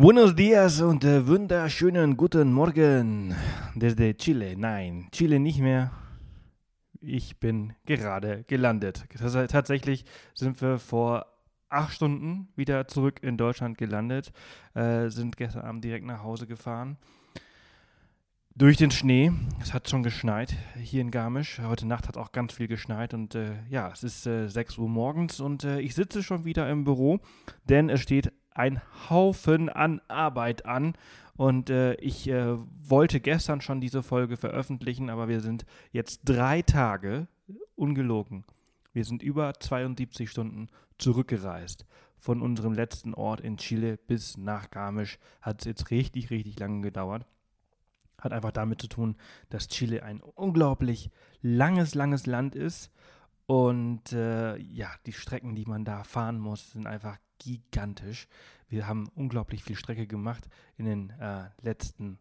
Buenos dias und äh, wunderschönen guten Morgen desde Chile. Nein, Chile nicht mehr. Ich bin gerade gelandet. Tatsächlich sind wir vor acht Stunden wieder zurück in Deutschland gelandet, äh, sind gestern Abend direkt nach Hause gefahren. Durch den Schnee, es hat schon geschneit hier in Garmisch. Heute Nacht hat auch ganz viel geschneit und äh, ja, es ist äh, 6 Uhr morgens und äh, ich sitze schon wieder im Büro, denn es steht ein Haufen an Arbeit an. Und äh, ich äh, wollte gestern schon diese Folge veröffentlichen, aber wir sind jetzt drei Tage ungelogen. Wir sind über 72 Stunden zurückgereist. Von unserem letzten Ort in Chile bis nach Garmisch hat es jetzt richtig, richtig lange gedauert. Hat einfach damit zu tun, dass Chile ein unglaublich langes, langes Land ist. Und äh, ja, die Strecken, die man da fahren muss, sind einfach gigantisch. Wir haben unglaublich viel Strecke gemacht in den äh, letzten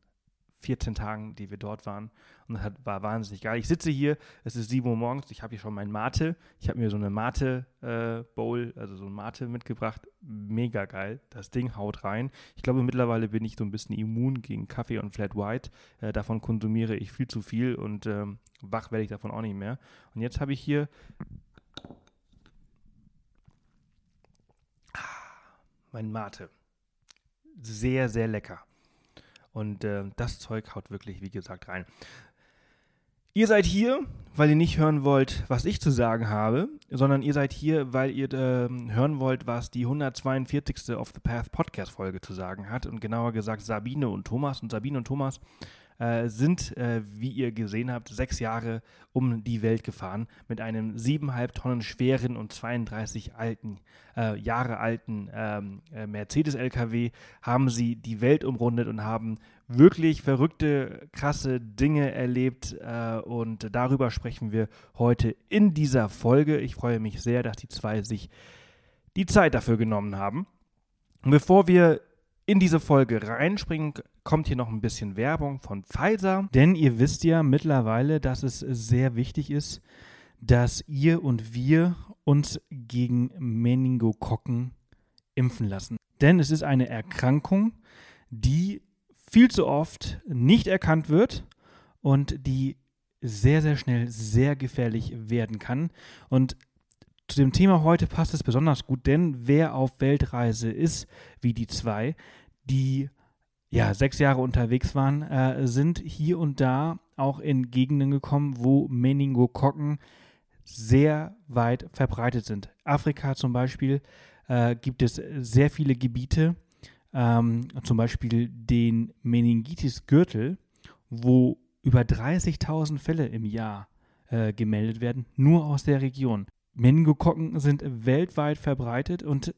14 Tagen, die wir dort waren. Und das hat, war wahnsinnig geil. Ich sitze hier, es ist 7 Uhr morgens, ich habe hier schon mein Mate. Ich habe mir so eine Mate-Bowl, äh, also so ein Mate mitgebracht. Mega geil. Das Ding haut rein. Ich glaube, mittlerweile bin ich so ein bisschen immun gegen Kaffee und Flat White. Äh, davon konsumiere ich viel zu viel und ähm, wach werde ich davon auch nicht mehr. Und jetzt habe ich hier mein Mate. Sehr, sehr lecker. Und äh, das Zeug haut wirklich, wie gesagt, rein. Ihr seid hier, weil ihr nicht hören wollt, was ich zu sagen habe, sondern ihr seid hier, weil ihr äh, hören wollt, was die 142. Off the Path Podcast Folge zu sagen hat. Und genauer gesagt Sabine und Thomas. Und Sabine und Thomas äh, sind, äh, wie ihr gesehen habt, sechs Jahre um die Welt gefahren mit einem siebeneinhalb Tonnen schweren und 32 alten, äh, Jahre alten ähm, äh, Mercedes-LKW, haben sie die Welt umrundet und haben wirklich verrückte, krasse Dinge erlebt äh, und darüber sprechen wir heute in dieser Folge. Ich freue mich sehr, dass die zwei sich die Zeit dafür genommen haben. Bevor wir in diese Folge reinspringen, kommt hier noch ein bisschen Werbung von Pfizer, denn ihr wisst ja mittlerweile, dass es sehr wichtig ist, dass ihr und wir uns gegen Meningokokken impfen lassen. Denn es ist eine Erkrankung, die viel zu oft nicht erkannt wird und die sehr, sehr schnell sehr gefährlich werden kann. Und zu dem Thema heute passt es besonders gut, denn wer auf Weltreise ist, wie die zwei, die ja, sechs Jahre unterwegs waren, äh, sind hier und da auch in Gegenden gekommen, wo Meningokokken sehr weit verbreitet sind. Afrika zum Beispiel äh, gibt es sehr viele Gebiete, ähm, zum Beispiel den Meningitis-Gürtel, wo über 30.000 Fälle im Jahr äh, gemeldet werden, nur aus der Region. Meningokokken sind weltweit verbreitet und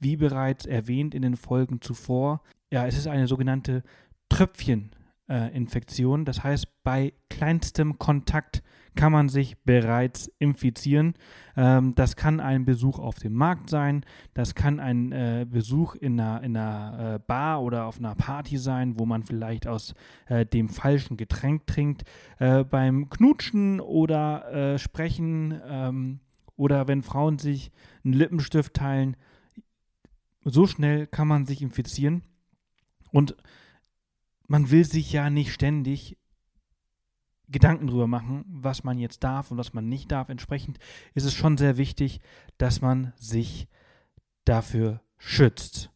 wie bereits erwähnt in den Folgen zuvor, ja, es ist eine sogenannte Tröpfcheninfektion. Äh, das heißt, bei kleinstem Kontakt kann man sich bereits infizieren. Ähm, das kann ein Besuch auf dem Markt sein, das kann ein äh, Besuch in einer, in einer äh, Bar oder auf einer Party sein, wo man vielleicht aus äh, dem falschen Getränk trinkt. Äh, beim Knutschen oder äh, Sprechen ähm, oder wenn Frauen sich einen Lippenstift teilen, so schnell kann man sich infizieren. Und man will sich ja nicht ständig Gedanken drüber machen, was man jetzt darf und was man nicht darf. Entsprechend ist es schon sehr wichtig, dass man sich dafür schützt.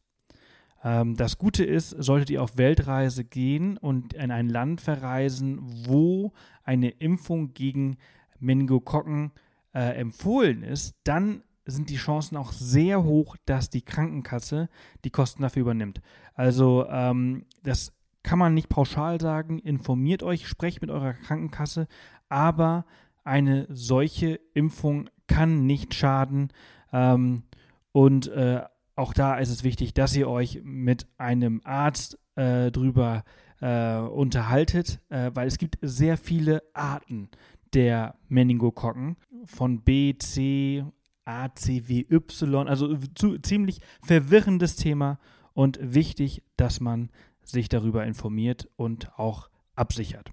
Ähm, das Gute ist, solltet ihr auf Weltreise gehen und in ein Land verreisen, wo eine Impfung gegen Meningokokken äh, empfohlen ist, dann sind die Chancen auch sehr hoch, dass die Krankenkasse die Kosten dafür übernimmt. Also ähm, das kann man nicht pauschal sagen. Informiert euch, sprecht mit eurer Krankenkasse, aber eine solche Impfung kann nicht schaden. Ähm, und äh, auch da ist es wichtig, dass ihr euch mit einem Arzt äh, drüber äh, unterhaltet, äh, weil es gibt sehr viele Arten der Meningokokken von B, C, ACWY, also zu, ziemlich verwirrendes Thema und wichtig, dass man sich darüber informiert und auch absichert.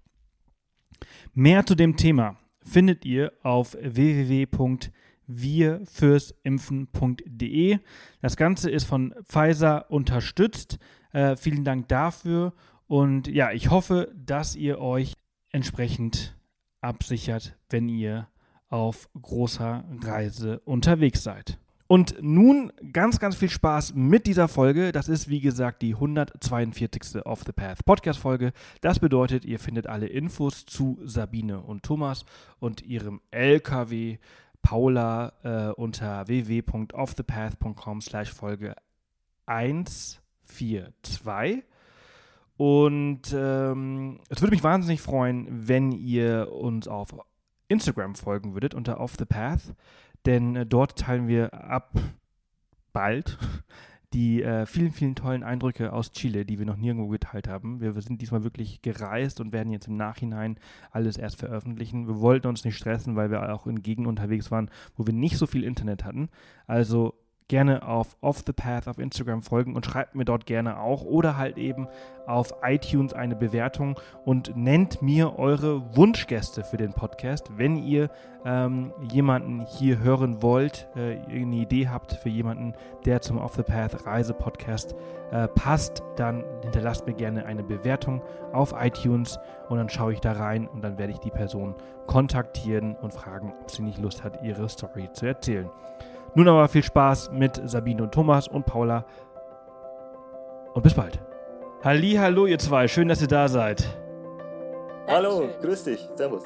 Mehr zu dem Thema findet ihr auf www.wirfürsimpfen.de. Das Ganze ist von Pfizer unterstützt. Äh, vielen Dank dafür und ja, ich hoffe, dass ihr euch entsprechend absichert, wenn ihr auf großer Reise unterwegs seid. Und nun ganz, ganz viel Spaß mit dieser Folge. Das ist, wie gesagt, die 142. Off the Path Podcast-Folge. Das bedeutet, ihr findet alle Infos zu Sabine und Thomas und ihrem LKW Paula äh, unter www.offthepath.com slash Folge 142. Und ähm, es würde mich wahnsinnig freuen, wenn ihr uns auf Instagram folgen würdet unter Off the Path denn äh, dort teilen wir ab bald die äh, vielen, vielen tollen Eindrücke aus Chile, die wir noch nirgendwo geteilt haben. Wir, wir, sind diesmal wirklich gereist und werden jetzt im Nachhinein alles erst veröffentlichen. Wir wollten uns nicht stressen, weil wir auch in Gegenden unterwegs waren, wo wir nicht so viel Internet hatten. Also gerne auf Off the Path auf Instagram folgen und schreibt mir dort gerne auch oder halt eben auf iTunes eine Bewertung und nennt mir eure Wunschgäste für den Podcast. Wenn ihr ähm, jemanden hier hören wollt, äh, eine Idee habt für jemanden, der zum Off the Path Reise Podcast äh, passt, dann hinterlasst mir gerne eine Bewertung auf iTunes und dann schaue ich da rein und dann werde ich die Person kontaktieren und fragen, ob sie nicht Lust hat, ihre Story zu erzählen. Nun aber viel Spaß mit Sabine und Thomas und Paula. Und bis bald. Halli, hallo ihr zwei, schön, dass ihr da seid. Hallo, grüß dich, servus.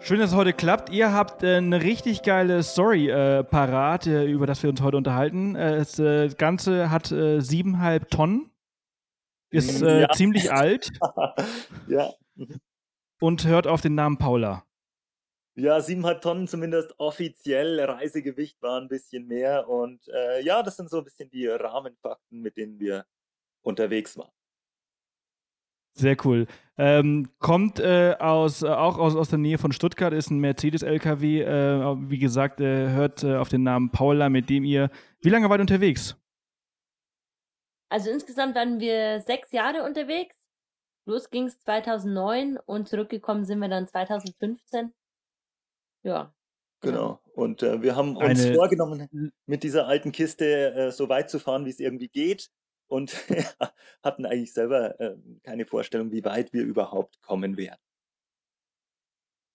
Schön, dass es heute klappt. Ihr habt äh, eine richtig geile Story äh, parat, äh, über das wir uns heute unterhalten. Äh, das äh, Ganze hat äh, siebeneinhalb Tonnen, ist ja. ziemlich alt. ja. Und hört auf den Namen Paula. Ja, siebeneinhalb Tonnen zumindest offiziell. Reisegewicht war ein bisschen mehr. Und äh, ja, das sind so ein bisschen die Rahmenfakten, mit denen wir unterwegs waren. Sehr cool. Ähm, kommt äh, aus, äh, auch aus, aus der Nähe von Stuttgart, ist ein Mercedes-LKW. Äh, wie gesagt, äh, hört äh, auf den Namen Paula, mit dem ihr. Wie lange wart ihr unterwegs? Also insgesamt waren wir sechs Jahre unterwegs. Los ging es 2009 und zurückgekommen sind wir dann 2015. Ja. Genau. Und äh, wir haben uns Eine... vorgenommen, mit dieser alten Kiste äh, so weit zu fahren, wie es irgendwie geht. Und hatten eigentlich selber äh, keine Vorstellung, wie weit wir überhaupt kommen werden.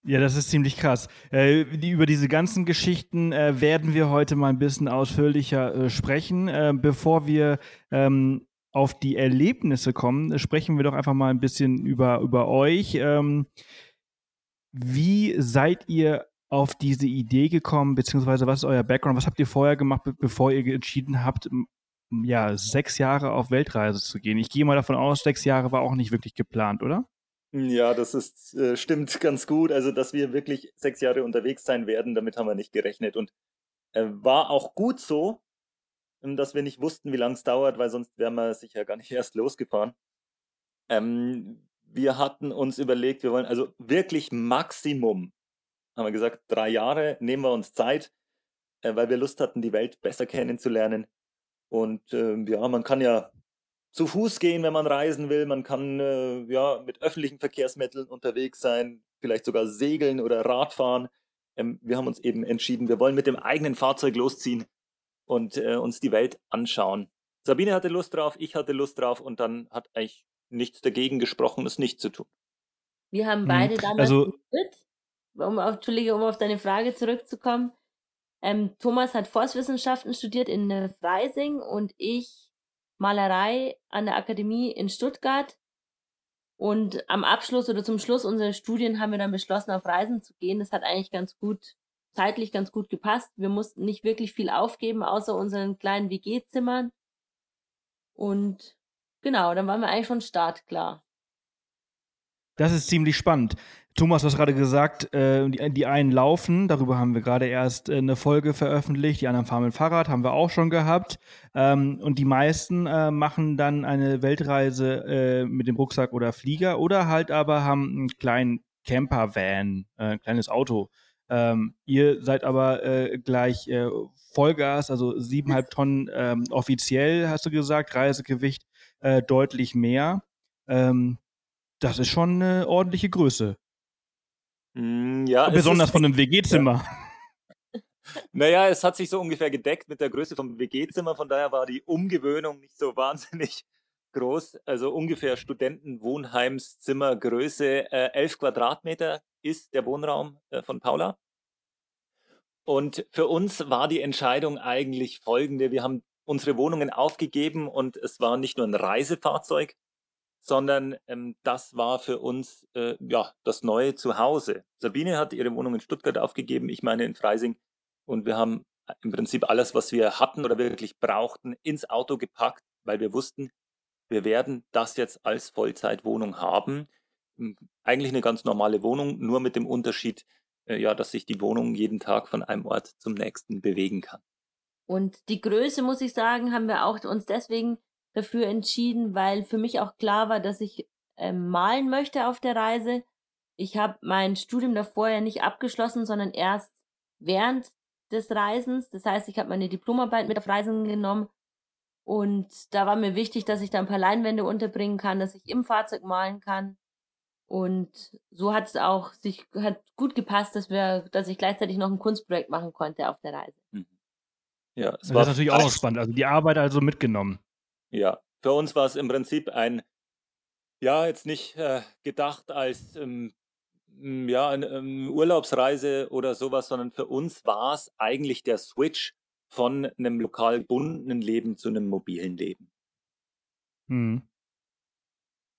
Ja, das ist ziemlich krass. Äh, die, über diese ganzen Geschichten äh, werden wir heute mal ein bisschen ausführlicher äh, sprechen. Äh, bevor wir ähm, auf die Erlebnisse kommen, sprechen wir doch einfach mal ein bisschen über, über euch. Ähm, wie seid ihr auf diese Idee gekommen, beziehungsweise was ist euer Background? Was habt ihr vorher gemacht, bevor ihr entschieden habt, ja, sechs Jahre auf Weltreise zu gehen? Ich gehe mal davon aus, sechs Jahre war auch nicht wirklich geplant, oder? Ja, das ist, äh, stimmt ganz gut. Also, dass wir wirklich sechs Jahre unterwegs sein werden, damit haben wir nicht gerechnet. Und äh, war auch gut so, ähm, dass wir nicht wussten, wie lange es dauert, weil sonst wären wir sicher gar nicht erst losgefahren. Ähm, wir hatten uns überlegt, wir wollen also wirklich Maximum haben wir gesagt, drei Jahre nehmen wir uns Zeit, äh, weil wir Lust hatten, die Welt besser kennenzulernen. Und äh, ja, man kann ja zu Fuß gehen, wenn man reisen will. Man kann äh, ja mit öffentlichen Verkehrsmitteln unterwegs sein, vielleicht sogar segeln oder Radfahren. Ähm, wir haben uns eben entschieden, wir wollen mit dem eigenen Fahrzeug losziehen und äh, uns die Welt anschauen. Sabine hatte Lust drauf, ich hatte Lust drauf und dann hat eigentlich nichts dagegen gesprochen, es nicht zu tun. Wir haben beide hm. damals also, um auf, Entschuldige, um auf deine Frage zurückzukommen. Ähm, Thomas hat Forstwissenschaften studiert in Freising und ich Malerei an der Akademie in Stuttgart. Und am Abschluss oder zum Schluss unserer Studien haben wir dann beschlossen, auf Reisen zu gehen. Das hat eigentlich ganz gut, zeitlich ganz gut gepasst. Wir mussten nicht wirklich viel aufgeben, außer unseren kleinen WG-Zimmern. Und genau, dann waren wir eigentlich schon startklar. Das ist ziemlich spannend. Thomas, du hast gerade gesagt, äh, die, die, einen laufen, darüber haben wir gerade erst äh, eine Folge veröffentlicht, die anderen fahren mit Fahrrad, haben wir auch schon gehabt. Ähm, und die meisten äh, machen dann eine Weltreise äh, mit dem Rucksack oder Flieger oder halt aber haben einen kleinen Camper-Van, äh, ein kleines Auto. Ähm, ihr seid aber äh, gleich Vollgas, also siebeneinhalb Tonnen ähm, offiziell, hast du gesagt, Reisegewicht deutlich mehr. Ähm, das ist schon eine ordentliche Größe. Mm, ja, Besonders von einem WG-Zimmer. naja, es hat sich so ungefähr gedeckt mit der Größe vom WG-Zimmer, von daher war die Umgewöhnung nicht so wahnsinnig groß. Also ungefähr Studentenwohnheimszimmergröße, äh, 11 Quadratmeter ist der Wohnraum äh, von Paula. Und für uns war die Entscheidung eigentlich folgende. Wir haben unsere Wohnungen aufgegeben und es war nicht nur ein Reisefahrzeug, sondern ähm, das war für uns äh, ja das neue Zuhause. Sabine hat ihre Wohnung in Stuttgart aufgegeben, ich meine in Freising und wir haben im Prinzip alles, was wir hatten oder wirklich brauchten, ins Auto gepackt, weil wir wussten, wir werden das jetzt als Vollzeitwohnung haben. Hm, eigentlich eine ganz normale Wohnung, nur mit dem Unterschied, äh, ja, dass sich die Wohnung jeden Tag von einem Ort zum nächsten bewegen kann. Und die Größe, muss ich sagen, haben wir auch uns deswegen dafür entschieden, weil für mich auch klar war, dass ich äh, malen möchte auf der Reise. Ich habe mein Studium davor ja nicht abgeschlossen, sondern erst während des Reisens. Das heißt, ich habe meine Diplomarbeit mit auf Reisen genommen und da war mir wichtig, dass ich da ein paar Leinwände unterbringen kann, dass ich im Fahrzeug malen kann. Und so hat es auch sich hat gut gepasst, dass wir, dass ich gleichzeitig noch ein Kunstprojekt machen konnte auf der Reise. Mhm. Ja, es das war ist natürlich auch noch spannend. Also die Arbeit also mitgenommen. Ja, für uns war es im Prinzip ein, ja, jetzt nicht äh, gedacht als ähm, ja, eine ähm, Urlaubsreise oder sowas, sondern für uns war es eigentlich der Switch von einem lokal gebundenen Leben zu einem mobilen Leben. Hm.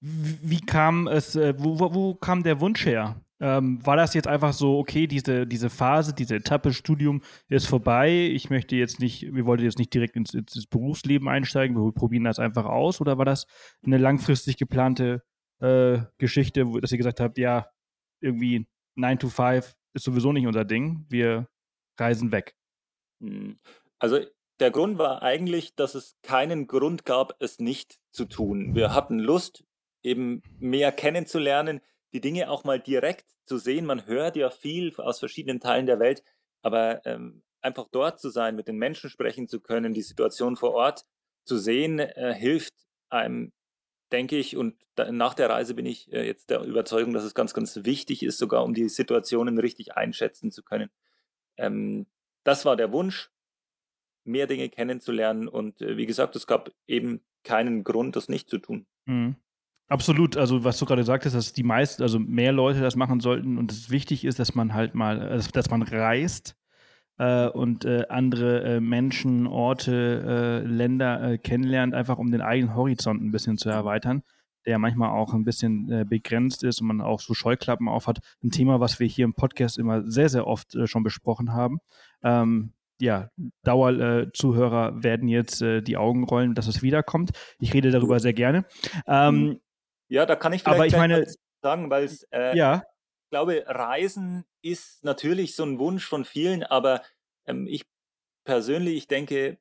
Wie kam es, äh, wo, wo, wo kam der Wunsch her? Ähm, war das jetzt einfach so, okay, diese, diese Phase, diese Etappe Studium ist vorbei, ich möchte jetzt nicht, wir wollten jetzt nicht direkt ins, ins Berufsleben einsteigen, wir probieren das einfach aus oder war das eine langfristig geplante äh, Geschichte, dass ihr gesagt habt, ja, irgendwie 9 to 5 ist sowieso nicht unser Ding, wir reisen weg? Hm. Also der Grund war eigentlich, dass es keinen Grund gab, es nicht zu tun. Wir hatten Lust, eben mehr kennenzulernen, die Dinge auch mal direkt zu sehen. Man hört ja viel aus verschiedenen Teilen der Welt, aber ähm, einfach dort zu sein, mit den Menschen sprechen zu können, die Situation vor Ort zu sehen, äh, hilft einem, denke ich, und da, nach der Reise bin ich äh, jetzt der Überzeugung, dass es ganz, ganz wichtig ist, sogar um die Situationen richtig einschätzen zu können. Ähm, das war der Wunsch, mehr Dinge kennenzulernen und äh, wie gesagt, es gab eben keinen Grund, das nicht zu tun. Mhm. Absolut, also was du gerade sagtest, dass die meisten, also mehr Leute das machen sollten und es wichtig ist, dass man halt mal, dass man reist äh, und äh, andere äh, Menschen, Orte, äh, Länder äh, kennenlernt, einfach um den eigenen Horizont ein bisschen zu erweitern, der manchmal auch ein bisschen äh, begrenzt ist und man auch so Scheuklappen aufhat. Ein Thema, was wir hier im Podcast immer sehr, sehr oft schon besprochen haben. Ähm, ja, Dauerzuhörer werden jetzt die Augen rollen, dass es wiederkommt. Ich rede darüber sehr gerne. Ähm, mhm. Ja, da kann ich vielleicht aber ich meine, sagen, weil es, äh, ja. ich glaube, Reisen ist natürlich so ein Wunsch von vielen, aber ähm, ich persönlich, ich denke,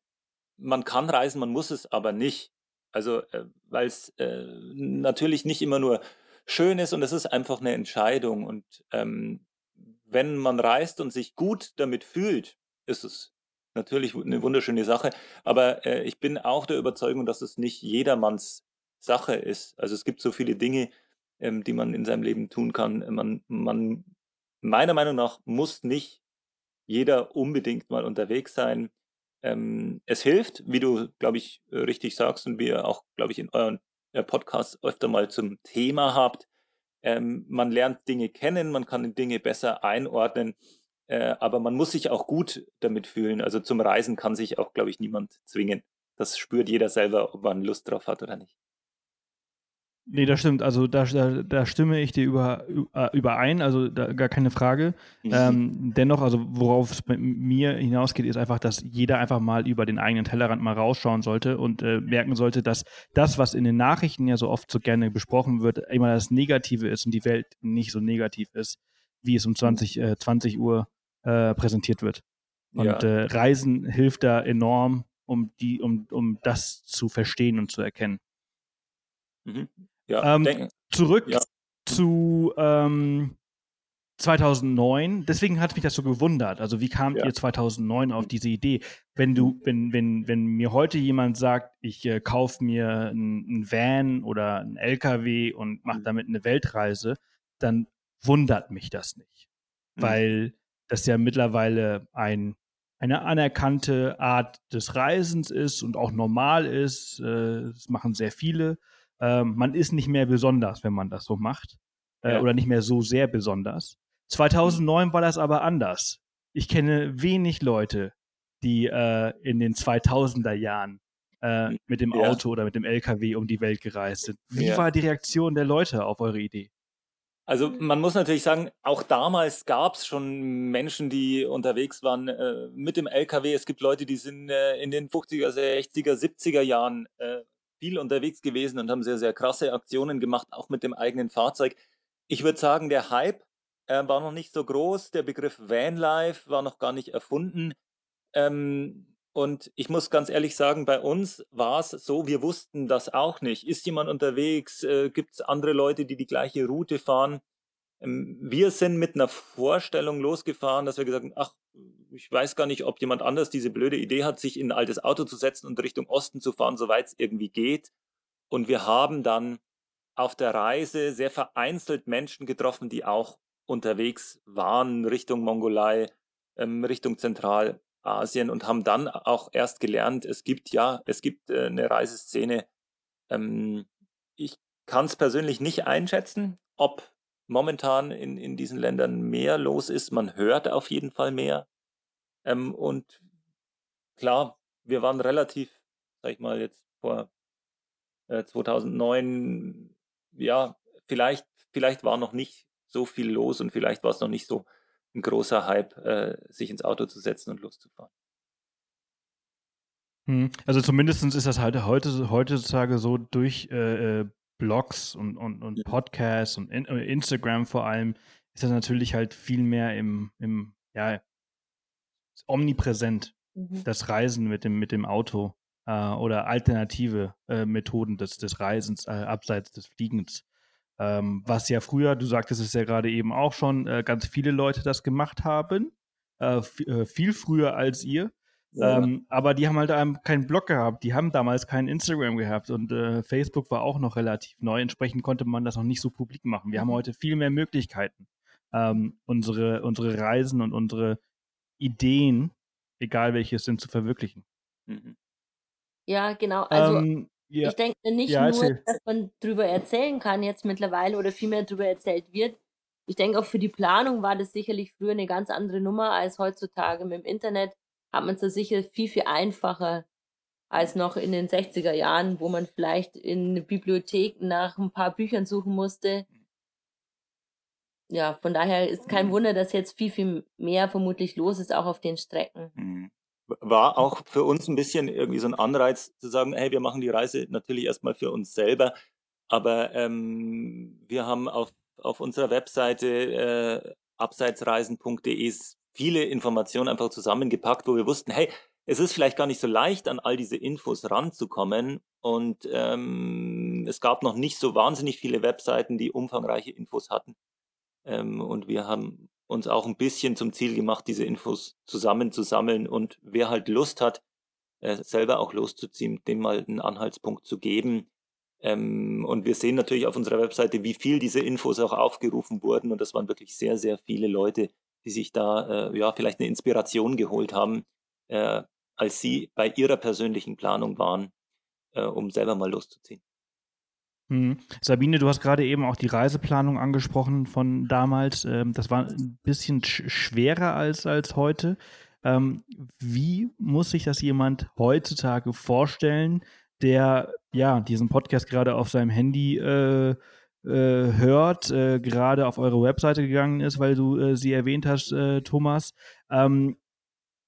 man kann reisen, man muss es aber nicht. Also, äh, weil es äh, natürlich nicht immer nur schön ist und es ist einfach eine Entscheidung. Und ähm, wenn man reist und sich gut damit fühlt, ist es natürlich eine wunderschöne Sache. Aber äh, ich bin auch der Überzeugung, dass es nicht jedermanns Sache ist. Also es gibt so viele Dinge, ähm, die man in seinem Leben tun kann. Man, man, meiner Meinung nach muss nicht jeder unbedingt mal unterwegs sein. Ähm, es hilft, wie du, glaube ich, äh, richtig sagst und wie ihr auch, glaube ich, in euren äh, Podcasts öfter mal zum Thema habt. Ähm, man lernt Dinge kennen, man kann Dinge besser einordnen, äh, aber man muss sich auch gut damit fühlen. Also zum Reisen kann sich auch, glaube ich, niemand zwingen. Das spürt jeder selber, ob man Lust drauf hat oder nicht. Nee, das stimmt. Also da, da, da stimme ich dir über, äh, überein, also da, gar keine Frage. Mhm. Ähm, dennoch, also worauf es bei mir hinausgeht, ist einfach, dass jeder einfach mal über den eigenen Tellerrand mal rausschauen sollte und äh, merken sollte, dass das, was in den Nachrichten ja so oft so gerne besprochen wird, immer das Negative ist und die Welt nicht so negativ ist, wie es um 20, äh, 20 Uhr äh, präsentiert wird. Und ja. äh, Reisen hilft da enorm, um, die, um, um das zu verstehen und zu erkennen. Mhm. Ja, ähm, zurück ja. zu ähm, 2009. Deswegen hat mich das so gewundert. Also wie kamt ja. ihr 2009 auf diese Idee? Wenn du, wenn, wenn, wenn mir heute jemand sagt, ich äh, kaufe mir einen Van oder einen LKW und mache mhm. damit eine Weltreise, dann wundert mich das nicht, mhm. weil das ja mittlerweile ein eine anerkannte Art des Reisens ist und auch normal ist. Äh, das machen sehr viele. Ähm, man ist nicht mehr besonders, wenn man das so macht. Äh, ja. Oder nicht mehr so sehr besonders. 2009 war das aber anders. Ich kenne wenig Leute, die äh, in den 2000er Jahren äh, mit dem ja. Auto oder mit dem LKW um die Welt gereist sind. Wie ja. war die Reaktion der Leute auf eure Idee? Also man muss natürlich sagen, auch damals gab es schon Menschen, die unterwegs waren äh, mit dem LKW. Es gibt Leute, die sind äh, in den 50er, 60er, 70er Jahren äh, viel unterwegs gewesen und haben sehr, sehr krasse Aktionen gemacht, auch mit dem eigenen Fahrzeug. Ich würde sagen, der Hype äh, war noch nicht so groß. Der Begriff Vanlife war noch gar nicht erfunden. Ähm, und ich muss ganz ehrlich sagen, bei uns war es so, wir wussten das auch nicht. Ist jemand unterwegs? Äh, Gibt es andere Leute, die die gleiche Route fahren? Ähm, wir sind mit einer Vorstellung losgefahren, dass wir gesagt haben, ach, ich weiß gar nicht, ob jemand anders diese blöde Idee hat, sich in ein altes Auto zu setzen und Richtung Osten zu fahren, soweit es irgendwie geht. Und wir haben dann auf der Reise sehr vereinzelt Menschen getroffen, die auch unterwegs waren Richtung Mongolei, ähm, Richtung Zentral Asien und haben dann auch erst gelernt, es gibt ja, es gibt äh, eine Reiseszene. Ähm, ich kann es persönlich nicht einschätzen, ob momentan in, in diesen Ländern mehr los ist. Man hört auf jeden Fall mehr. Ähm, und klar, wir waren relativ, sag ich mal, jetzt vor äh, 2009, ja, vielleicht, vielleicht war noch nicht so viel los und vielleicht war es noch nicht so ein großer Hype, äh, sich ins Auto zu setzen und loszufahren. Hm, also zumindest ist das halt heute, heutzutage so durch äh, äh Blogs und, und, und Podcasts und in, äh, Instagram vor allem, ist das natürlich halt viel mehr im, im ja, omnipräsent, mhm. das Reisen mit dem, mit dem Auto äh, oder alternative äh, Methoden des, des Reisens äh, abseits des Fliegens. Ähm, was ja früher, du sagtest es ja gerade eben auch schon, äh, ganz viele Leute das gemacht haben. Äh, viel früher als ihr. Ja. Ähm, aber die haben halt keinen Blog gehabt, die haben damals kein Instagram gehabt und äh, Facebook war auch noch relativ neu. Entsprechend konnte man das noch nicht so publik machen. Wir mhm. haben heute viel mehr Möglichkeiten, ähm, unsere, unsere Reisen und unsere Ideen, egal welche es sind, zu verwirklichen. Mhm. Ja, genau. Also ähm, ja. Ich denke nicht ja, nur, dass man darüber erzählen kann jetzt mittlerweile oder vielmehr darüber erzählt wird. Ich denke auch für die Planung war das sicherlich früher eine ganz andere Nummer als heutzutage. Mit dem Internet hat man es da sicher viel, viel einfacher als noch in den 60er Jahren, wo man vielleicht in eine Bibliothek nach ein paar Büchern suchen musste. Ja, von daher ist kein mhm. Wunder, dass jetzt viel, viel mehr vermutlich los ist, auch auf den Strecken. Mhm war auch für uns ein bisschen irgendwie so ein Anreiz zu sagen, hey, wir machen die Reise natürlich erstmal für uns selber, aber ähm, wir haben auf, auf unserer Webseite äh, abseitsreisen.de viele Informationen einfach zusammengepackt, wo wir wussten, hey, es ist vielleicht gar nicht so leicht, an all diese Infos ranzukommen. Und ähm, es gab noch nicht so wahnsinnig viele Webseiten, die umfangreiche Infos hatten. Ähm, und wir haben uns auch ein bisschen zum Ziel gemacht, diese Infos zusammenzusammeln und wer halt Lust hat, äh, selber auch loszuziehen, dem mal einen Anhaltspunkt zu geben. Ähm, und wir sehen natürlich auf unserer Webseite, wie viel diese Infos auch aufgerufen wurden und das waren wirklich sehr, sehr viele Leute, die sich da äh, ja vielleicht eine Inspiration geholt haben, äh, als sie bei ihrer persönlichen Planung waren, äh, um selber mal loszuziehen. Mhm. Sabine, du hast gerade eben auch die Reiseplanung angesprochen von damals. Ähm, das war ein bisschen sch schwerer als, als heute. Ähm, wie muss sich das jemand heutzutage vorstellen, der ja diesen Podcast gerade auf seinem Handy äh, hört, äh, gerade auf eure Webseite gegangen ist, weil du äh, sie erwähnt hast, äh, Thomas? Ähm,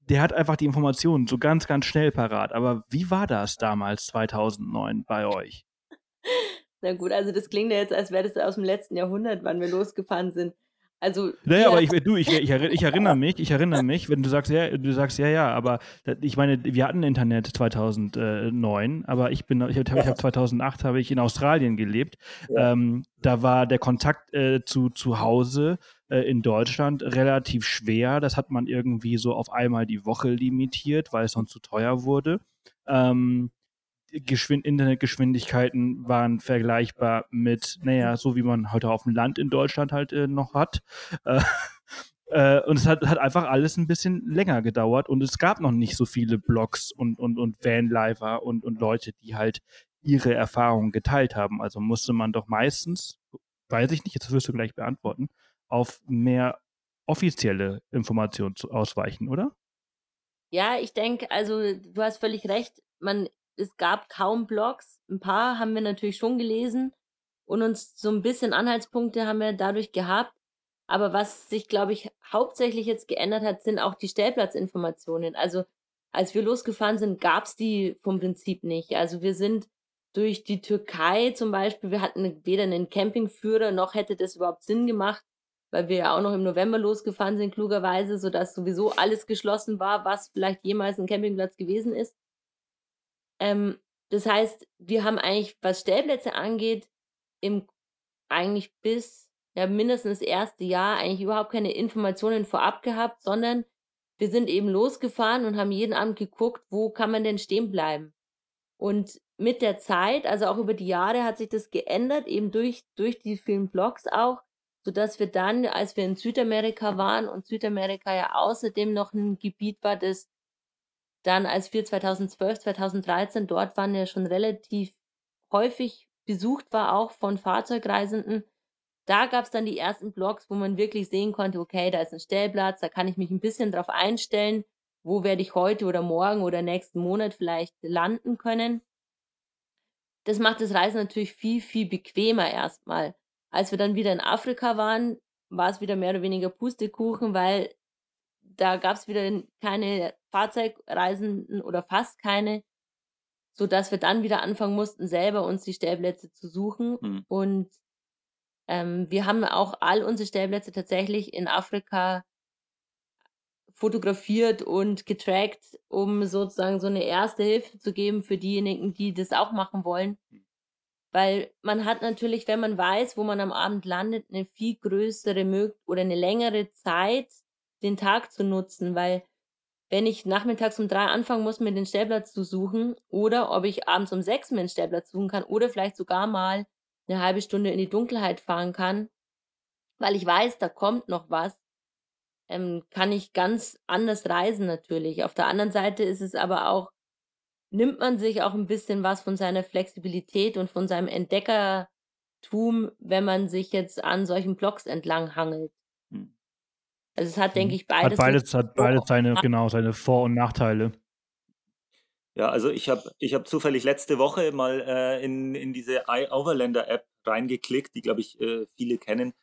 der hat einfach die Informationen so ganz, ganz schnell parat. Aber wie war das damals 2009 bei euch? Na gut, also das klingt ja jetzt, als wäre das aus dem letzten Jahrhundert, wann wir losgefahren sind. Also, naja, aber ich, du, ich, ich, ich, erinnere mich, ich erinnere mich, wenn du sagst, ja, du sagst, ja, ja, aber ich meine, wir hatten Internet 2009, aber ich bin, ich habe ich hab 2008 habe ich in Australien gelebt. Ja. Ähm, da war der Kontakt äh, zu, zu Hause äh, in Deutschland relativ schwer. Das hat man irgendwie so auf einmal die Woche limitiert, weil es sonst zu teuer wurde. Ähm, Geschwind Internetgeschwindigkeiten waren vergleichbar mit, naja, so wie man heute auf dem Land in Deutschland halt äh, noch hat. Äh, Äh, und es hat, hat einfach alles ein bisschen länger gedauert und es gab noch nicht so viele Blogs und, und, und Vanlifer und, und Leute, die halt ihre Erfahrungen geteilt haben. Also musste man doch meistens, weiß ich nicht, jetzt wirst du gleich beantworten, auf mehr offizielle Informationen ausweichen, oder? Ja, ich denke, also du hast völlig recht. Man, es gab kaum Blogs. Ein paar haben wir natürlich schon gelesen und uns so ein bisschen Anhaltspunkte haben wir dadurch gehabt. Aber was sich, glaube ich, hauptsächlich jetzt geändert hat, sind auch die Stellplatzinformationen. Also als wir losgefahren sind, gab es die vom Prinzip nicht. Also wir sind durch die Türkei zum Beispiel, wir hatten weder einen Campingführer noch hätte das überhaupt Sinn gemacht, weil wir ja auch noch im November losgefahren sind, klugerweise, sodass sowieso alles geschlossen war, was vielleicht jemals ein Campingplatz gewesen ist. Ähm, das heißt, wir haben eigentlich, was Stellplätze angeht, im eigentlich bis ja mindestens das erste Jahr eigentlich überhaupt keine Informationen vorab gehabt, sondern wir sind eben losgefahren und haben jeden Abend geguckt, wo kann man denn stehen bleiben. Und mit der Zeit, also auch über die Jahre, hat sich das geändert, eben durch, durch die vielen Blogs auch, sodass wir dann, als wir in Südamerika waren und Südamerika ja außerdem noch ein Gebiet war, das dann, als wir 2012, 2013 dort waren, ja schon relativ häufig besucht war, auch von Fahrzeugreisenden. Da gab es dann die ersten Blogs, wo man wirklich sehen konnte, okay, da ist ein Stellplatz, da kann ich mich ein bisschen drauf einstellen, wo werde ich heute oder morgen oder nächsten Monat vielleicht landen können. Das macht das Reisen natürlich viel, viel bequemer erstmal. Als wir dann wieder in Afrika waren, war es wieder mehr oder weniger Pustekuchen, weil da gab es wieder keine Fahrzeugreisenden oder fast keine, so dass wir dann wieder anfangen mussten, selber uns die Stellplätze zu suchen. Mhm. Und ähm, wir haben auch all unsere Stellplätze tatsächlich in Afrika fotografiert und getrackt, um sozusagen so eine erste Hilfe zu geben für diejenigen, die das auch machen wollen. Hm. Weil man hat natürlich, wenn man weiß, wo man am Abend landet, eine viel größere Möglichkeit oder eine längere Zeit, den Tag zu nutzen, weil wenn ich nachmittags um drei anfangen muss, mir den Stellplatz zu suchen oder ob ich abends um sechs mir den Stellplatz suchen kann oder vielleicht sogar mal eine halbe Stunde in die Dunkelheit fahren kann, weil ich weiß, da kommt noch was, ähm, kann ich ganz anders reisen natürlich. Auf der anderen Seite ist es aber auch, nimmt man sich auch ein bisschen was von seiner Flexibilität und von seinem Entdeckertum, wenn man sich jetzt an solchen Blogs entlang hangelt. Also es hat, denke mhm. ich, beides. Hat beides, hat beides seine, genau, seine Vor- und Nachteile. Ja, also ich habe ich hab zufällig letzte Woche mal äh, in, in diese iOverlander-App reingeklickt, die, glaube ich, äh, viele kennen.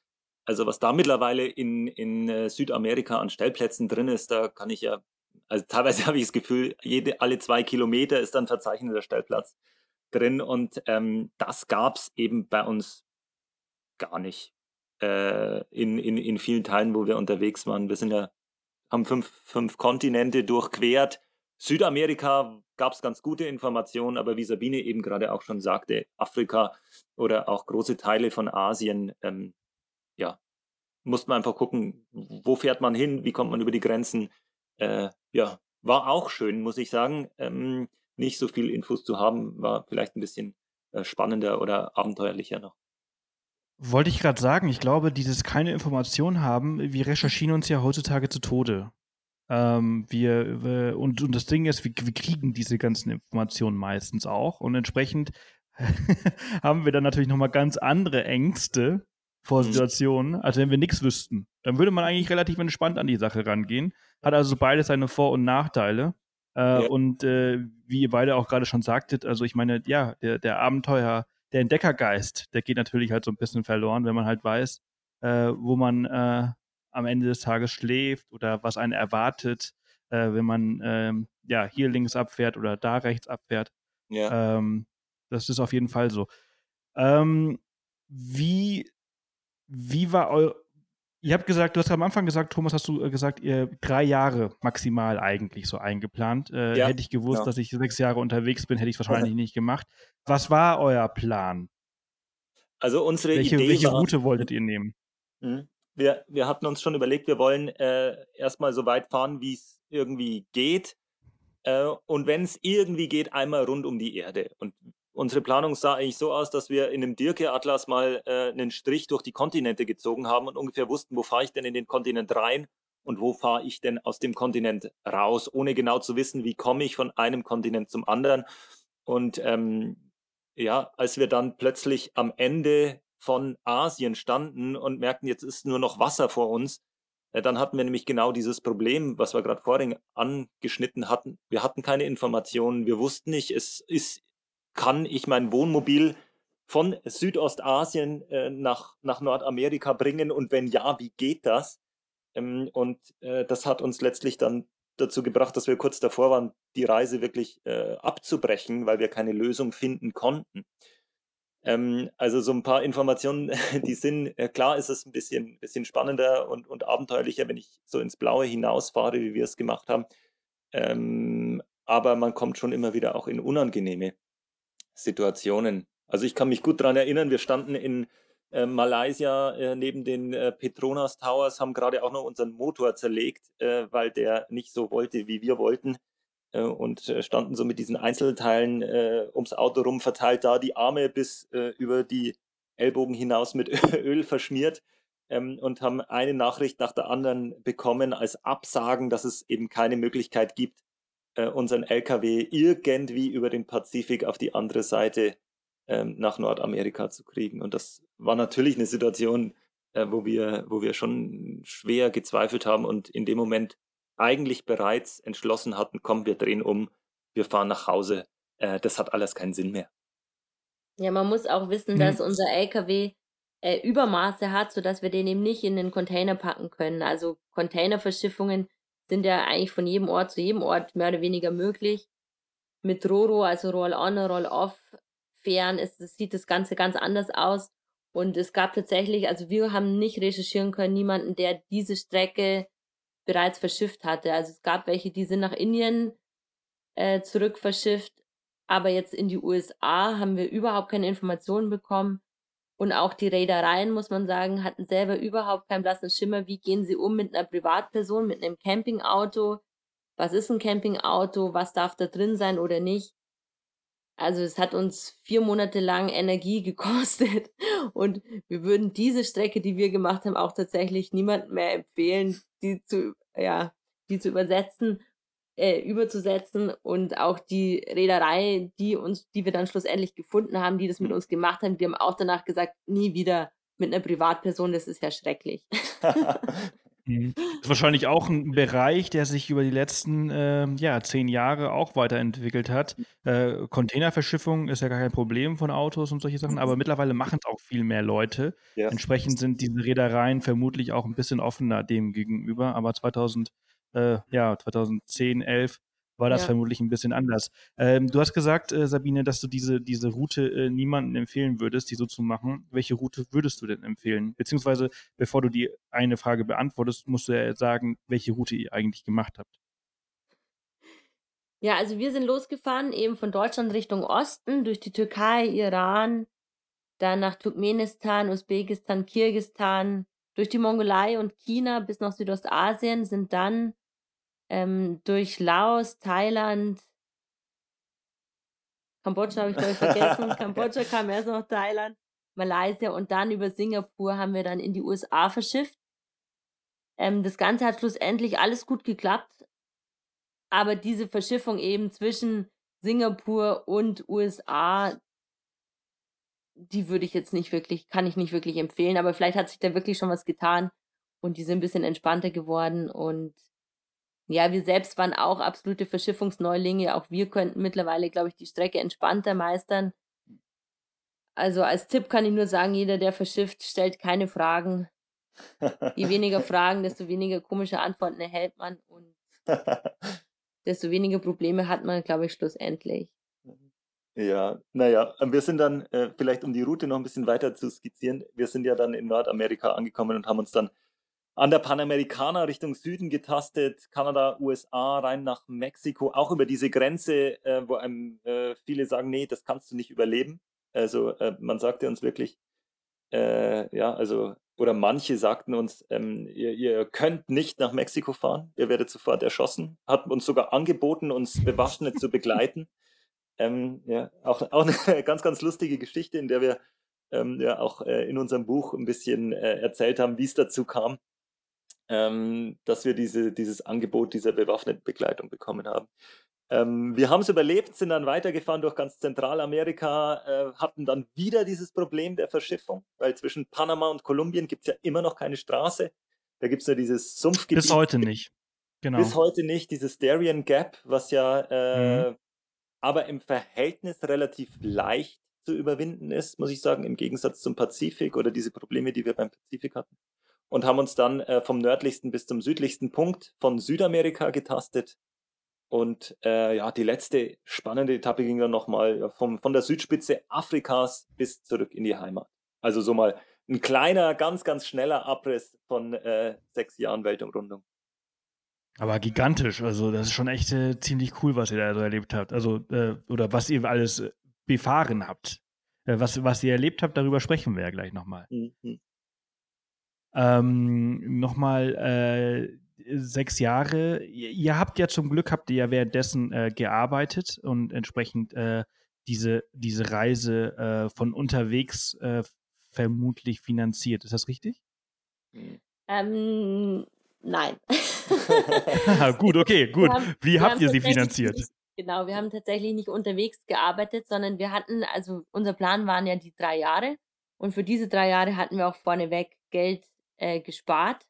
Also was da mittlerweile in, in äh, Südamerika an Stellplätzen drin ist, da kann ich ja, also teilweise habe ich das Gefühl, jede, alle zwei Kilometer ist dann verzeichneter Stellplatz drin und ähm, das es eben bei uns gar nicht äh, in, in, in vielen Teilen, wo wir unterwegs waren. Wir sind ja, haben fünf, fünf Kontinente durchquert. Südamerika gab es ganz gute Informationen, aber wie Sabine eben gerade auch schon sagte, Afrika oder auch große Teile von Asien, ähm, ja, muss man einfach gucken, wo fährt man hin, wie kommt man über die Grenzen. Äh, ja, war auch schön, muss ich sagen. Ähm, nicht so viel Infos zu haben, war vielleicht ein bisschen äh, spannender oder abenteuerlicher noch. Wollte ich gerade sagen, ich glaube, dieses keine Information haben, wir recherchieren uns ja heutzutage zu Tode. Ähm, wir, wir, und, und das Ding ist, wir, wir kriegen diese ganzen Informationen meistens auch und entsprechend haben wir dann natürlich nochmal ganz andere Ängste, vor mhm. Situationen, als wenn wir nichts wüssten. Dann würde man eigentlich relativ entspannt an die Sache rangehen. Hat also beides seine Vor- und Nachteile. Äh, ja. Und äh, wie ihr beide auch gerade schon sagtet, also ich meine, ja, der, der Abenteuer, der Entdeckergeist, der geht natürlich halt so ein bisschen verloren, wenn man halt weiß, äh, wo man äh, am Ende des Tages schläft oder was einen erwartet, äh, wenn man ähm, ja hier links abfährt oder da rechts abfährt. Ja. Ähm, das ist auf jeden Fall so. Ähm, wie wie war euer. Ihr habt gesagt, du hast am Anfang gesagt, Thomas, hast du äh, gesagt, ihr drei Jahre maximal eigentlich so eingeplant. Äh, ja, hätte ich gewusst, ja. dass ich sechs Jahre unterwegs bin, hätte ich es wahrscheinlich nicht gemacht. Was war euer Plan? Also unsere welche, Idee welche war, Route wolltet ihr nehmen? Mhm. Wir, wir hatten uns schon überlegt, wir wollen äh, erstmal so weit fahren, wie es irgendwie geht. Äh, und wenn es irgendwie geht, einmal rund um die Erde. Und unsere Planung sah eigentlich so aus, dass wir in einem Dirke-Atlas mal äh, einen Strich durch die Kontinente gezogen haben und ungefähr wussten, wo fahre ich denn in den Kontinent rein und wo fahre ich denn aus dem Kontinent raus, ohne genau zu wissen, wie komme ich von einem Kontinent zum anderen. Und ähm, ja, als wir dann plötzlich am Ende von Asien standen und merkten, jetzt ist nur noch Wasser vor uns, äh, dann hatten wir nämlich genau dieses Problem, was wir gerade vorhin angeschnitten hatten. Wir hatten keine Informationen, wir wussten nicht, es ist, kann ich mein Wohnmobil von Südostasien äh, nach, nach Nordamerika bringen und wenn ja, wie geht das? Ähm, und äh, das hat uns letztlich dann dazu gebracht, dass wir kurz davor waren, die Reise wirklich äh, abzubrechen, weil wir keine Lösung finden konnten. Ähm, also so ein paar Informationen, die sind, äh, klar ist es ein bisschen, bisschen spannender und, und abenteuerlicher, wenn ich so ins Blaue hinausfahre, wie wir es gemacht haben. Ähm, aber man kommt schon immer wieder auch in unangenehme Situationen. Also ich kann mich gut daran erinnern, wir standen in äh, Malaysia äh, neben den äh, Petronas Towers, haben gerade auch noch unseren Motor zerlegt, äh, weil der nicht so wollte, wie wir wollten. Äh, und äh, standen so mit diesen Einzelteilen ums Auto rum, verteilt da die Arme bis über die Ellbogen hinaus mit Öl verschmiert ähm, und haben eine Nachricht nach der anderen bekommen als Absagen, dass es eben keine Möglichkeit gibt, unseren LKW irgendwie über den Pazifik auf die andere Seite ähm, nach Nordamerika zu kriegen. Und das war natürlich eine Situation, äh, wo, wir, wo wir schon schwer gezweifelt haben und in dem Moment eigentlich bereits entschlossen hatten, komm, wir drehen um, wir fahren nach Hause. Äh, das hat alles keinen Sinn mehr. Ja, man muss auch wissen, hm. dass unser LKW äh, Übermaße hat, sodass wir den eben nicht in den Container packen können. Also Containerverschiffungen sind ja eigentlich von jedem Ort zu jedem Ort mehr oder weniger möglich. Mit Roro, also Roll-on, Roll-off, Fähren ist, sieht das Ganze ganz anders aus. Und es gab tatsächlich, also wir haben nicht recherchieren können, niemanden, der diese Strecke bereits verschifft hatte. Also es gab welche, die sind nach Indien äh, zurück verschifft, aber jetzt in die USA haben wir überhaupt keine Informationen bekommen. Und auch die Reedereien, muss man sagen, hatten selber überhaupt keinen blassen Schimmer, wie gehen sie um mit einer Privatperson, mit einem Campingauto. Was ist ein Campingauto? Was darf da drin sein oder nicht? Also es hat uns vier Monate lang Energie gekostet und wir würden diese Strecke, die wir gemacht haben, auch tatsächlich niemandem mehr empfehlen, die zu, ja, die zu übersetzen, äh, überzusetzen und auch die Reederei, die uns, die wir dann schlussendlich gefunden haben, die das mit uns gemacht haben, die haben auch danach gesagt, nie wieder mit einer Privatperson, das ist ja schrecklich. Mhm. Das ist wahrscheinlich auch ein Bereich, der sich über die letzten äh, ja, zehn Jahre auch weiterentwickelt hat. Äh, Containerverschiffung ist ja gar kein Problem von Autos und solche Sachen, aber mittlerweile machen es auch viel mehr Leute. Ja. Entsprechend sind diese Reedereien vermutlich auch ein bisschen offener dem gegenüber. Aber 2000, äh, ja, 2010, 11 war das ja. vermutlich ein bisschen anders. Ähm, du hast gesagt, äh, Sabine, dass du diese, diese Route äh, niemandem empfehlen würdest, die so zu machen. Welche Route würdest du denn empfehlen? Beziehungsweise, bevor du die eine Frage beantwortest, musst du ja sagen, welche Route ihr eigentlich gemacht habt. Ja, also wir sind losgefahren, eben von Deutschland Richtung Osten, durch die Türkei, Iran, dann nach Turkmenistan, Usbekistan, Kirgistan, durch die Mongolei und China bis nach Südostasien, sind dann ähm, durch Laos, Thailand, Kambodscha habe ich glaube ich vergessen. Kambodscha kam erst noch Thailand, Malaysia und dann über Singapur haben wir dann in die USA verschifft. Ähm, das Ganze hat schlussendlich alles gut geklappt, aber diese Verschiffung eben zwischen Singapur und USA, die würde ich jetzt nicht wirklich, kann ich nicht wirklich empfehlen, aber vielleicht hat sich da wirklich schon was getan und die sind ein bisschen entspannter geworden und ja, wir selbst waren auch absolute Verschiffungsneulinge. Auch wir könnten mittlerweile, glaube ich, die Strecke entspannter meistern. Also als Tipp kann ich nur sagen, jeder, der verschifft, stellt keine Fragen. Je weniger Fragen, desto weniger komische Antworten erhält man und desto weniger Probleme hat man, glaube ich, schlussendlich. Ja, naja, wir sind dann, äh, vielleicht um die Route noch ein bisschen weiter zu skizzieren, wir sind ja dann in Nordamerika angekommen und haben uns dann an der Panamericana Richtung Süden getastet, Kanada, USA, rein nach Mexiko, auch über diese Grenze, äh, wo einem äh, viele sagen, nee, das kannst du nicht überleben. Also äh, man sagte uns wirklich, äh, ja, also, oder manche sagten uns, ähm, ihr, ihr, könnt nicht nach Mexiko fahren, ihr werdet sofort erschossen, hat uns sogar angeboten, uns Bewaffnet zu begleiten. Ähm, ja, auch, auch eine ganz, ganz lustige Geschichte, in der wir ähm, ja auch äh, in unserem Buch ein bisschen äh, erzählt haben, wie es dazu kam, ähm, dass wir diese, dieses Angebot dieser bewaffneten Begleitung bekommen haben. Ähm, wir haben es überlebt, sind dann weitergefahren durch ganz Zentralamerika, äh, hatten dann wieder dieses Problem der Verschiffung, weil zwischen Panama und Kolumbien gibt es ja immer noch keine Straße. Da gibt es ja dieses Sumpfgebiet. Bis heute nicht. Genau. Bis heute nicht, dieses Darien Gap, was ja äh, mhm. aber im Verhältnis relativ leicht zu überwinden ist, muss ich sagen, im Gegensatz zum Pazifik oder diese Probleme, die wir beim Pazifik hatten. Und haben uns dann äh, vom nördlichsten bis zum südlichsten Punkt von Südamerika getastet. Und äh, ja, die letzte spannende Etappe ging dann nochmal vom, von der Südspitze Afrikas bis zurück in die Heimat. Also so mal ein kleiner, ganz, ganz schneller Abriss von äh, sechs Jahren Weltumrundung. Aber gigantisch, also das ist schon echt äh, ziemlich cool, was ihr da so erlebt habt. Also, äh, oder was ihr alles befahren habt. Äh, was, was ihr erlebt habt, darüber sprechen wir ja gleich nochmal. Mhm. Ähm, nochmal äh, sechs Jahre. Ihr, ihr, habt ja zum Glück, habt ihr ja währenddessen äh, gearbeitet und entsprechend diese, diese Reise von unterwegs vermutlich finanziert. Ist das richtig? Ähm, nein. gut, okay, gut. Haben, Wie habt ihr sie finanziert? Genau, wir haben tatsächlich nicht unterwegs gearbeitet, sondern wir hatten, also unser Plan waren ja die drei Jahre und für diese drei Jahre hatten wir auch vorneweg Geld äh, gespart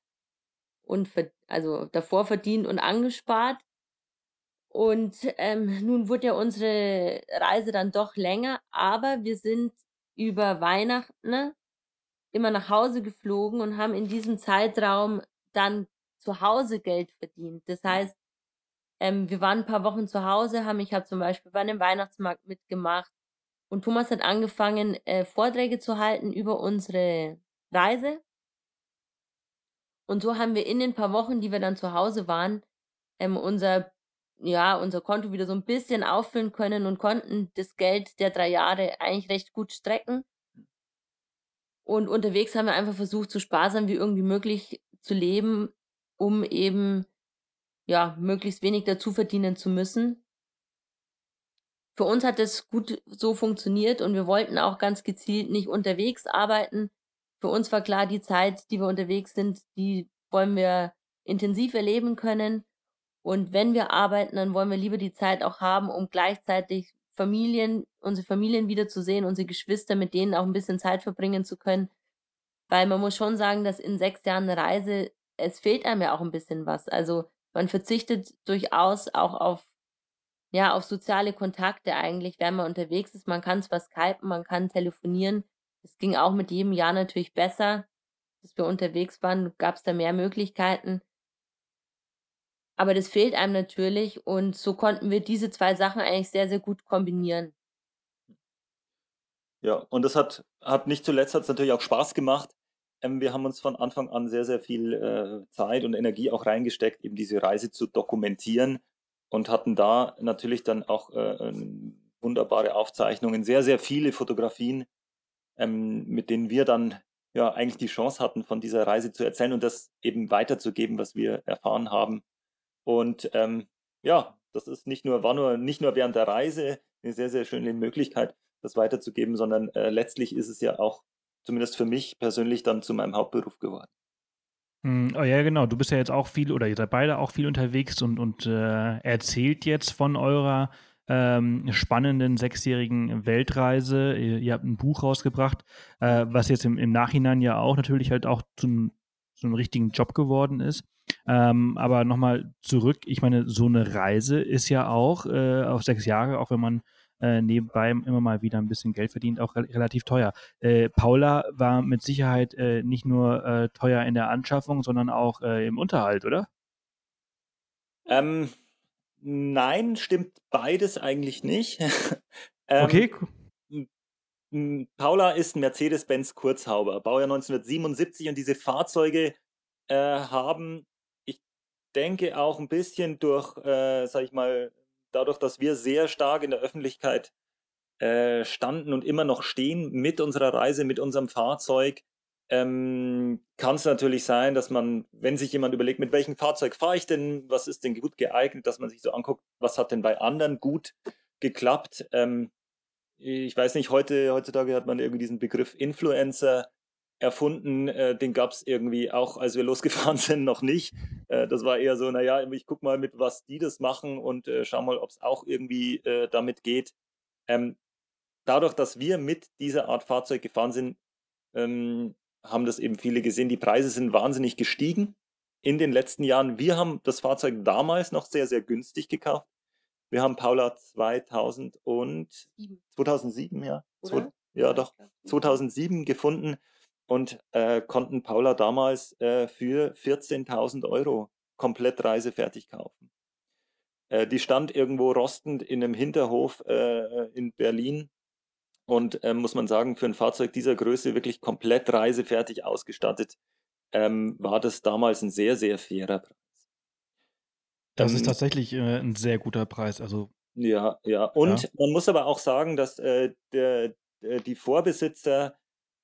und also davor verdient und angespart. Und ähm, nun wurde ja unsere Reise dann doch länger, aber wir sind über Weihnachten immer nach Hause geflogen und haben in diesem Zeitraum dann zu Hause Geld verdient. Das heißt, ähm, wir waren ein paar Wochen zu Hause, haben, ich habe zum Beispiel bei einem Weihnachtsmarkt mitgemacht und Thomas hat angefangen, äh, Vorträge zu halten über unsere Reise. Und so haben wir in den paar Wochen, die wir dann zu Hause waren, ähm, unser, ja, unser Konto wieder so ein bisschen auffüllen können und konnten das Geld der drei Jahre eigentlich recht gut strecken. Und unterwegs haben wir einfach versucht, so sparsam wie irgendwie möglich zu leben, um eben ja möglichst wenig dazu verdienen zu müssen. Für uns hat es gut so funktioniert und wir wollten auch ganz gezielt nicht unterwegs arbeiten. Für uns war klar, die Zeit, die wir unterwegs sind, die wollen wir intensiv erleben können. Und wenn wir arbeiten, dann wollen wir lieber die Zeit auch haben, um gleichzeitig Familien, unsere Familien wiederzusehen, unsere Geschwister, mit denen auch ein bisschen Zeit verbringen zu können. Weil man muss schon sagen, dass in sechs Jahren Reise es fehlt einem ja auch ein bisschen was. Also man verzichtet durchaus auch auf, ja, auf soziale Kontakte eigentlich, wenn man unterwegs ist. Man kann zwar skypen, man kann telefonieren. Das ging auch mit jedem Jahr natürlich besser. Dass wir unterwegs waren, gab es da mehr Möglichkeiten. Aber das fehlt einem natürlich und so konnten wir diese zwei Sachen eigentlich sehr, sehr gut kombinieren. Ja, und das hat, hat nicht zuletzt hat es natürlich auch Spaß gemacht, ähm, wir haben uns von Anfang an sehr, sehr viel äh, Zeit und Energie auch reingesteckt, eben diese Reise zu dokumentieren und hatten da natürlich dann auch äh, wunderbare Aufzeichnungen, sehr, sehr viele Fotografien, ähm, mit denen wir dann ja eigentlich die Chance hatten, von dieser Reise zu erzählen und das eben weiterzugeben, was wir erfahren haben. Und ähm, ja, das ist nicht nur, war nur nicht nur während der Reise eine sehr, sehr schöne Möglichkeit, das weiterzugeben, sondern äh, letztlich ist es ja auch zumindest für mich persönlich dann zu meinem Hauptberuf geworden. Hm, oh ja, genau. Du bist ja jetzt auch viel oder ihr seid beide auch viel unterwegs und, und äh, erzählt jetzt von eurer ähm, spannenden sechsjährigen Weltreise. Ihr, ihr, habt ein Buch rausgebracht, äh, was jetzt im, im Nachhinein ja auch natürlich halt auch zum, zum richtigen Job geworden ist. Ähm, aber nochmal zurück, ich meine, so eine Reise ist ja auch äh, auf sechs Jahre, auch wenn man äh, nebenbei immer mal wieder ein bisschen Geld verdient, auch re relativ teuer. Äh, Paula war mit Sicherheit äh, nicht nur äh, teuer in der Anschaffung, sondern auch äh, im Unterhalt, oder? Ähm, nein, stimmt beides eigentlich nicht. ähm, okay. Paula ist ein Mercedes-Benz Kurzhauber, Baujahr 1977 und diese Fahrzeuge äh, haben, ich denke auch ein bisschen durch, äh, sag ich mal, dadurch, dass wir sehr stark in der Öffentlichkeit äh, standen und immer noch stehen mit unserer Reise, mit unserem Fahrzeug, ähm, kann es natürlich sein, dass man, wenn sich jemand überlegt, mit welchem Fahrzeug fahre ich denn, was ist denn gut geeignet, dass man sich so anguckt, was hat denn bei anderen gut geklappt. Ähm, ich weiß nicht, heute, heutzutage hat man irgendwie diesen Begriff Influencer erfunden. Äh, den gab es irgendwie auch, als wir losgefahren sind, noch nicht. Äh, das war eher so, naja, ich guck mal mit, was die das machen und äh, schau mal, ob es auch irgendwie äh, damit geht. Ähm, dadurch, dass wir mit dieser Art Fahrzeug gefahren sind, ähm, haben das eben viele gesehen. Die Preise sind wahnsinnig gestiegen in den letzten Jahren. Wir haben das Fahrzeug damals noch sehr, sehr günstig gekauft. Wir haben Paula 2000 und 2007, ja. Oder? Ja, doch. 2007 gefunden und äh, konnten Paula damals äh, für 14.000 Euro komplett reisefertig kaufen. Äh, die stand irgendwo rostend in einem Hinterhof äh, in Berlin und äh, muss man sagen, für ein Fahrzeug dieser Größe wirklich komplett reisefertig ausgestattet, ähm, war das damals ein sehr, sehr fairer Preis. Das ist ähm, tatsächlich äh, ein sehr guter Preis. Also ja, ja. Und ja. man muss aber auch sagen, dass äh, der, der, die Vorbesitzer,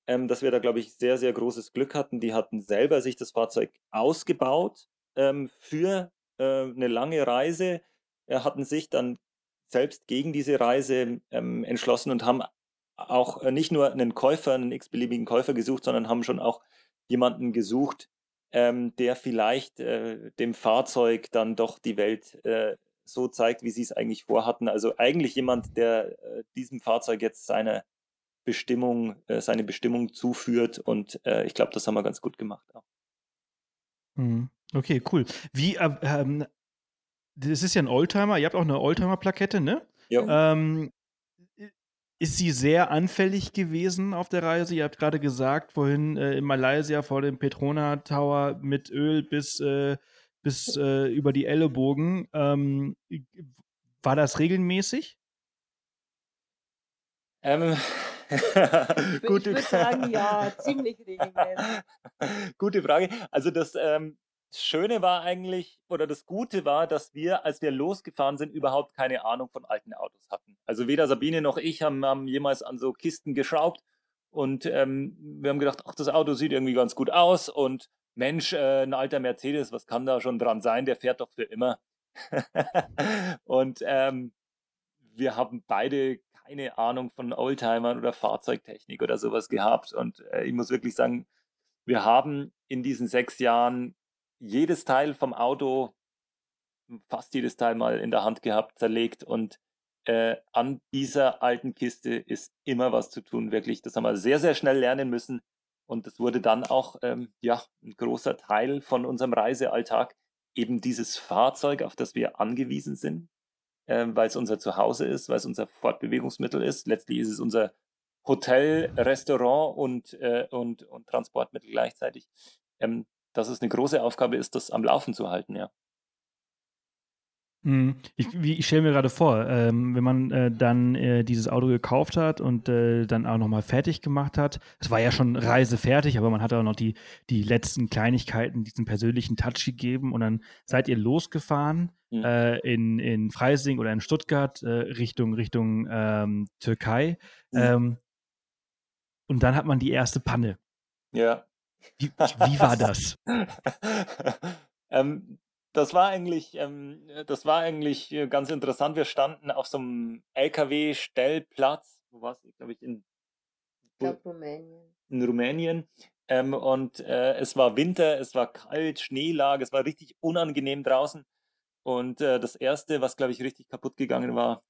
ähm, dass wir da, glaube ich, sehr, sehr großes Glück hatten. Die hatten selber sich das Fahrzeug ausgebaut ähm, für äh, eine lange Reise, äh, hatten sich dann selbst gegen diese Reise ähm, entschlossen und haben auch äh, nicht nur einen Käufer, einen x-beliebigen Käufer gesucht, sondern haben schon auch jemanden gesucht, ähm, der vielleicht äh, dem Fahrzeug dann doch die Welt äh, so zeigt, wie sie es eigentlich vorhatten. Also eigentlich jemand, der äh, diesem Fahrzeug jetzt seine Bestimmung, äh, seine Bestimmung zuführt. Und äh, ich glaube, das haben wir ganz gut gemacht auch. Mhm. Okay, cool. Wie, äh, ähm, das ist ja ein Oldtimer, ihr habt auch eine Oldtimer-Plakette, ne? Ja. Ähm, ist sie sehr anfällig gewesen auf der Reise? Ihr habt gerade gesagt, vorhin äh, in Malaysia vor dem Petrona Tower mit Öl bis, äh, bis äh, über die Ellenbogen. Ähm, war das regelmäßig? Ähm, Gute ich würde sagen, ja, ziemlich regelmäßig. Gute Frage. Also das ähm, Schöne war eigentlich, oder das Gute war, dass wir, als wir losgefahren sind, überhaupt keine Ahnung von alten Autos hatten. Also weder Sabine noch ich haben, haben jemals an so Kisten geschraubt. Und ähm, wir haben gedacht, ach, das Auto sieht irgendwie ganz gut aus. Und Mensch, äh, ein alter Mercedes, was kann da schon dran sein? Der fährt doch für immer. und ähm, wir haben beide keine Ahnung von Oldtimern oder Fahrzeugtechnik oder sowas gehabt. Und äh, ich muss wirklich sagen, wir haben in diesen sechs Jahren jedes Teil vom Auto, fast jedes Teil mal in der Hand gehabt, zerlegt und äh, an dieser alten Kiste ist immer was zu tun, wirklich. Das haben wir sehr, sehr schnell lernen müssen. Und das wurde dann auch ähm, ja, ein großer Teil von unserem Reisealltag, eben dieses Fahrzeug, auf das wir angewiesen sind, äh, weil es unser Zuhause ist, weil es unser Fortbewegungsmittel ist. Letztlich ist es unser Hotel, Restaurant und, äh, und, und Transportmittel gleichzeitig. Ähm, dass es eine große Aufgabe ist, das am Laufen zu halten, ja. Mhm. Ich, ich stelle mir gerade vor, ähm, wenn man äh, dann äh, dieses Auto gekauft hat und äh, dann auch nochmal fertig gemacht hat, es war ja schon reisefertig, aber man hat auch noch die, die letzten Kleinigkeiten, diesen persönlichen Touch gegeben und dann seid ihr losgefahren mhm. Äh, in, in Freising oder in Stuttgart äh, Richtung, Richtung ähm, Türkei mhm. ähm, und dann hat man die erste Panne. Ja. Wie, wie war das? ähm, das war eigentlich, ähm, das war eigentlich äh, ganz interessant. Wir standen auf so einem LKW-Stellplatz, wo war es, glaube ich, in, ich glaub, Rumänien. In Rumänien. Ähm, und äh, es war Winter, es war kalt, Schnee lag, es war richtig unangenehm draußen. Und äh, das erste, was glaube ich richtig kaputt gegangen war,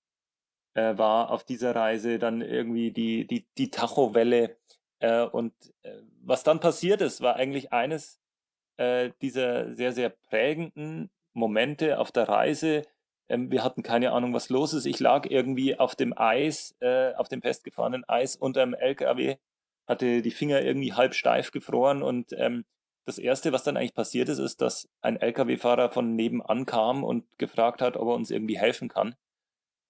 äh, war auf dieser Reise dann irgendwie die, die, die Tachowelle. Äh, und äh, was dann passiert ist, war eigentlich eines äh, dieser sehr, sehr prägenden Momente auf der Reise. Ähm, wir hatten keine Ahnung, was los ist. Ich lag irgendwie auf dem Eis, äh, auf dem festgefahrenen Eis unter dem LKW, hatte die Finger irgendwie halb steif gefroren und ähm, das erste, was dann eigentlich passiert ist, ist, dass ein LKW-Fahrer von nebenan kam und gefragt hat, ob er uns irgendwie helfen kann.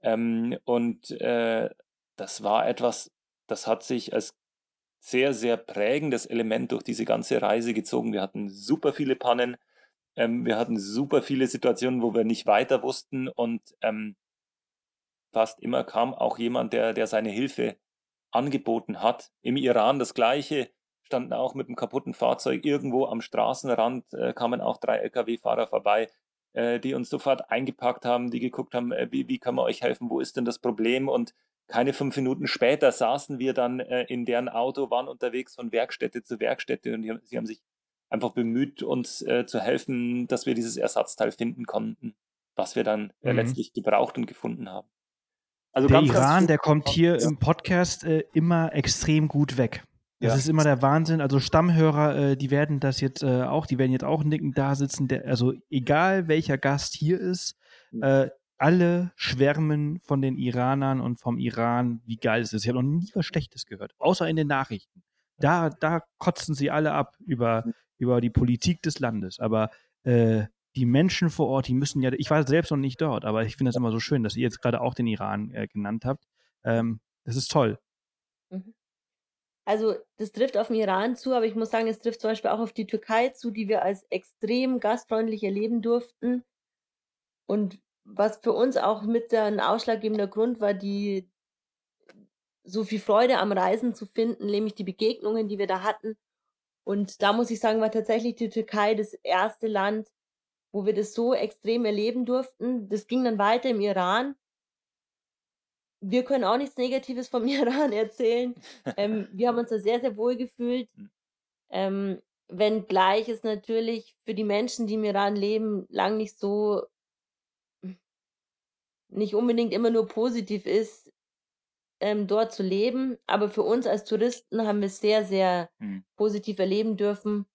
Ähm, und äh, das war etwas, das hat sich als sehr, sehr prägendes Element durch diese ganze Reise gezogen. Wir hatten super viele Pannen, ähm, wir hatten super viele Situationen, wo wir nicht weiter wussten und ähm, fast immer kam auch jemand, der, der seine Hilfe angeboten hat. Im Iran das Gleiche, standen auch mit einem kaputten Fahrzeug irgendwo am Straßenrand, äh, kamen auch drei Lkw-Fahrer vorbei. äh, die uns sofort eingepackt haben, die geguckt haben, äh, wie, wie kann man euch helfen, wo ist denn das Problem? Und keine fünf Minuten später saßen wir dann äh, in deren Auto, waren unterwegs von Werkstätte zu Werkstätte und die, sie haben sich einfach bemüht, uns äh, zu helfen, dass wir dieses Ersatzteil finden konnten, was wir dann äh, mhm. letztlich gebraucht und gefunden haben. Also der Iran, der kommt hier ja. im Podcast äh, immer extrem gut weg. Das ja. ist immer der Wahnsinn. Also Stammhörer, äh, die werden das jetzt äh, auch, die werden jetzt auch nicken da sitzen. Der, also egal welcher Gast hier ist, mhm. äh, alle schwärmen von den Iranern und vom Iran, wie geil es ist. Ich habe noch nie was Schlechtes gehört, außer in den Nachrichten. Da, da kotzen sie alle ab über, über die Politik des Landes. Aber äh, die Menschen vor Ort, die müssen ja, ich war selbst noch nicht dort, aber ich finde das immer so schön, dass ihr jetzt gerade auch den Iran äh, genannt habt. Ähm, das ist toll. Mhm. Also das trifft auf den Iran zu, aber ich muss sagen, es trifft zum Beispiel auch auf die Türkei zu, die wir als extrem gastfreundlich erleben durften. Und was für uns auch mit ein ausschlaggebender Grund war, die so viel Freude am Reisen zu finden, nämlich die Begegnungen, die wir da hatten. Und da muss ich sagen, war tatsächlich die Türkei das erste Land, wo wir das so extrem erleben durften. Das ging dann weiter im Iran wir können auch nichts Negatives vom Iran erzählen. Ähm, wir haben uns da sehr, sehr wohl gefühlt. Hm. Ähm, wenngleich es natürlich für die Menschen, die im Iran leben, lang nicht so, nicht unbedingt immer nur positiv ist, ähm, dort zu leben. Aber für uns als Touristen haben wir es sehr, sehr mhm. positiv erleben dürfen.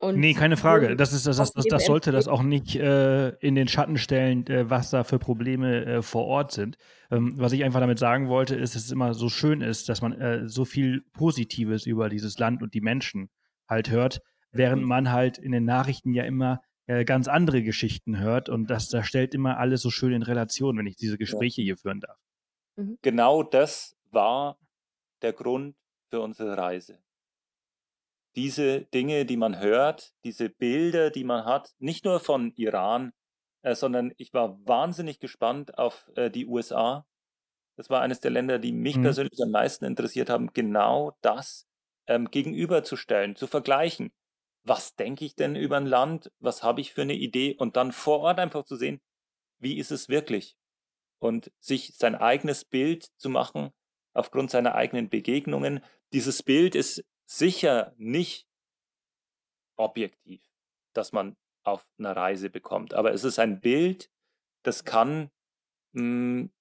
Und nee, keine Frage. Das, ist, das, das, das, das sollte das auch nicht äh, in den Schatten stellen, äh, was da für Probleme äh, vor Ort sind. Ähm, was ich einfach damit sagen wollte, ist, dass es immer so schön ist, dass man äh, so viel Positives über dieses Land und die Menschen halt hört, während man halt in den Nachrichten ja immer äh, ganz andere Geschichten hört und das, das stellt immer alles so schön in Relation, wenn ich diese Gespräche ja. hier führen darf. Mhm. Genau das war der Grund für unsere Reise diese Dinge, die man hört, diese Bilder, die man hat, nicht nur von Iran, äh, sondern ich war wahnsinnig gespannt auf äh, die USA. Das war eines der Länder, die mich mhm. persönlich am meisten interessiert haben, genau das ähm, gegenüberzustellen, zu vergleichen. Was denke ich denn über ein Land? Was habe ich für eine Idee? Und dann vor Ort einfach zu sehen, wie ist es wirklich? Und sich sein eigenes Bild zu machen aufgrund seiner eigenen Begegnungen. Dieses Bild ist sicher nicht objektiv, das man auf einer Reise bekommt. Aber es ist ein Bild, das kann mh, hm,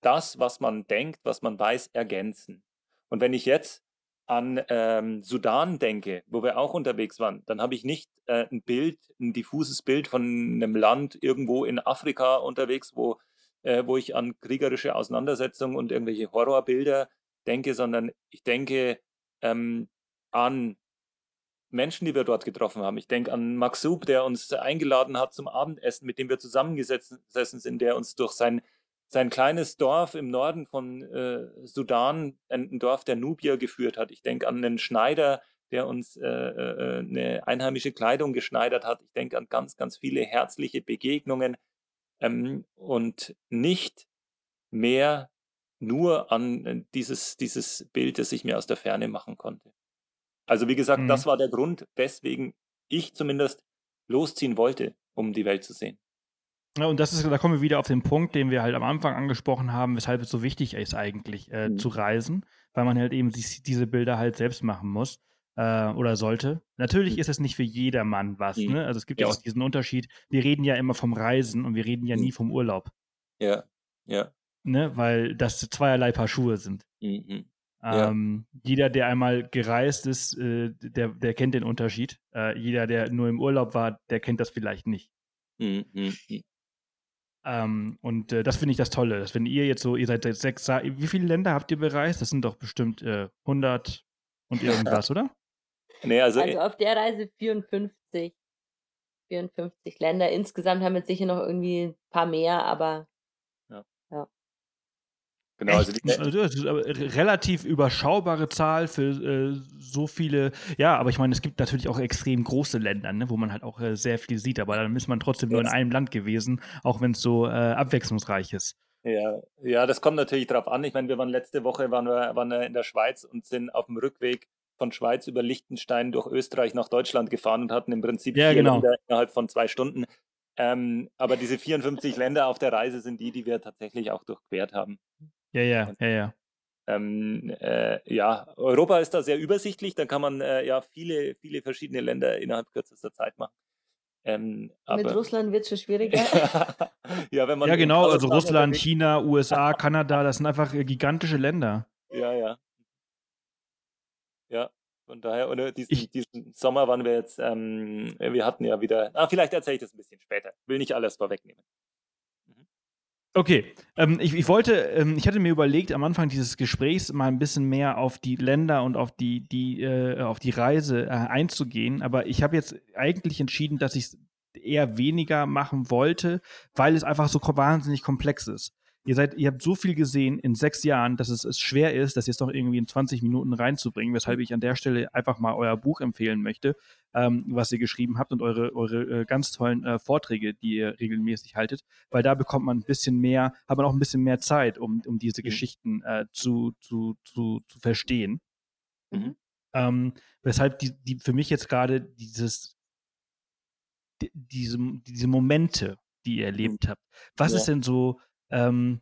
das, was man denkt, was man weiß, ergänzen. Und wenn ich jetzt an ähm, Sudan denke, wo wir auch unterwegs waren, dann habe ich nicht äh, ein Bild, ein diffuses Bild von einem Land irgendwo in Afrika unterwegs, wo, äh, wo ich an kriegerische Auseinandersetzungen und irgendwelche Horrorbilder denke, sondern ich denke ähm, an Menschen, die wir dort getroffen haben. Ich denke an Maxub, der uns eingeladen hat zum Abendessen, mit dem wir zusammengesessen sind, der uns durch sein, sein kleines Dorf im Norden von äh, Sudan, ein, Dorf der Nubier, geführt hat. Ich denke an einen Schneider, der uns äh, äh, eine einheimische Kleidung geschneidert hat. Ich denke an ganz, ganz viele herzliche Begegnungen ähm, und nicht mehr nur an äh, dieses, dieses Bild, das ich mir aus der Ferne machen konnte. Also wie gesagt, mhm. das war der Grund, weswegen ich zumindest losziehen wollte, um die Welt zu sehen. Und das ist, da kommen wir wieder auf den Punkt, den wir halt am Anfang angesprochen haben, weshalb es so wichtig ist eigentlich äh, mhm. zu reisen, weil man halt eben diese Bilder halt selbst machen muss äh, oder sollte. Natürlich mhm. ist es nicht für jedermann was, mhm. ne? Also es gibt ja. ja auch diesen Unterschied. Wir reden ja immer vom Reisen und wir reden ja mhm. nie vom Urlaub. Ja, ja. Ne? Weil das zweierlei Paar Schuhe sind. Mhm. Ähm, ja. Jeder, der einmal gereist ist, äh, der, der kennt den Unterschied. Äh, jeder, der nur im Urlaub war, der kennt das vielleicht nicht. Ähm, und äh, das finde ich das Tolle, dass wenn ihr jetzt so, ihr seid jetzt sechs, wie viele Länder habt ihr bereist? Das sind doch bestimmt 100 äh, und irgendwas, oder? Nee, also, also auf der Reise 54. 54 Länder. Insgesamt haben wir sicher noch irgendwie ein paar mehr, aber Genau, also, die, also das ist aber relativ überschaubare Zahl für äh, so viele. Ja, aber ich meine, es gibt natürlich auch extrem große Länder, ne, wo man halt auch äh, sehr viel sieht. Aber dann ist man trotzdem nur in einem Land gewesen, auch wenn es so äh, abwechslungsreich ist. Ja, ja, das kommt natürlich darauf an. Ich meine, wir waren letzte Woche waren wir, waren wir in der Schweiz und sind auf dem Rückweg von Schweiz über Liechtenstein durch Österreich nach Deutschland gefahren und hatten im Prinzip ja, genau. innerhalb von zwei Stunden. Ähm, aber diese 54 Länder auf der Reise sind die, die wir tatsächlich auch durchquert haben. Ja, ja, ja, ja. Ähm, äh, ja, Europa ist da sehr übersichtlich, da kann man äh, ja viele, viele verschiedene Länder innerhalb kürzester Zeit machen. Ähm, Mit Russland wird es schon schwieriger. ja, wenn man ja, genau, also Russland, China, USA, Kanada, das sind einfach äh, gigantische Länder. Ja, ja. Ja, von daher, oder diesen, ich, diesen Sommer waren wir jetzt, ähm, wir hatten ja wieder, ah, vielleicht erzähle ich das ein bisschen später. Will nicht alles vorwegnehmen. Okay, ähm, ich, ich, wollte, ähm, ich hatte mir überlegt, am Anfang dieses Gesprächs mal ein bisschen mehr auf die Länder und auf die, die, äh, auf die Reise äh, einzugehen, aber ich habe jetzt eigentlich entschieden, dass ich es eher weniger machen wollte, weil es einfach so wahnsinnig komplex ist. Ihr seid, ihr habt so viel gesehen in sechs Jahren, dass es, es schwer ist, das jetzt doch irgendwie in 20 Minuten reinzubringen, weshalb ich an der Stelle einfach mal euer Buch empfehlen möchte, ähm, was ihr geschrieben habt und eure, eure äh, ganz tollen äh, Vorträge, die ihr regelmäßig haltet, weil da bekommt man ein bisschen mehr, hat man auch ein bisschen mehr Zeit, um, um diese mhm. Geschichten äh, zu, zu, zu, zu verstehen. Mhm. Ähm, weshalb die, die für mich jetzt gerade dieses, die, diese, diese Momente, die ihr erlebt habt, was ja. ist denn so, ähm,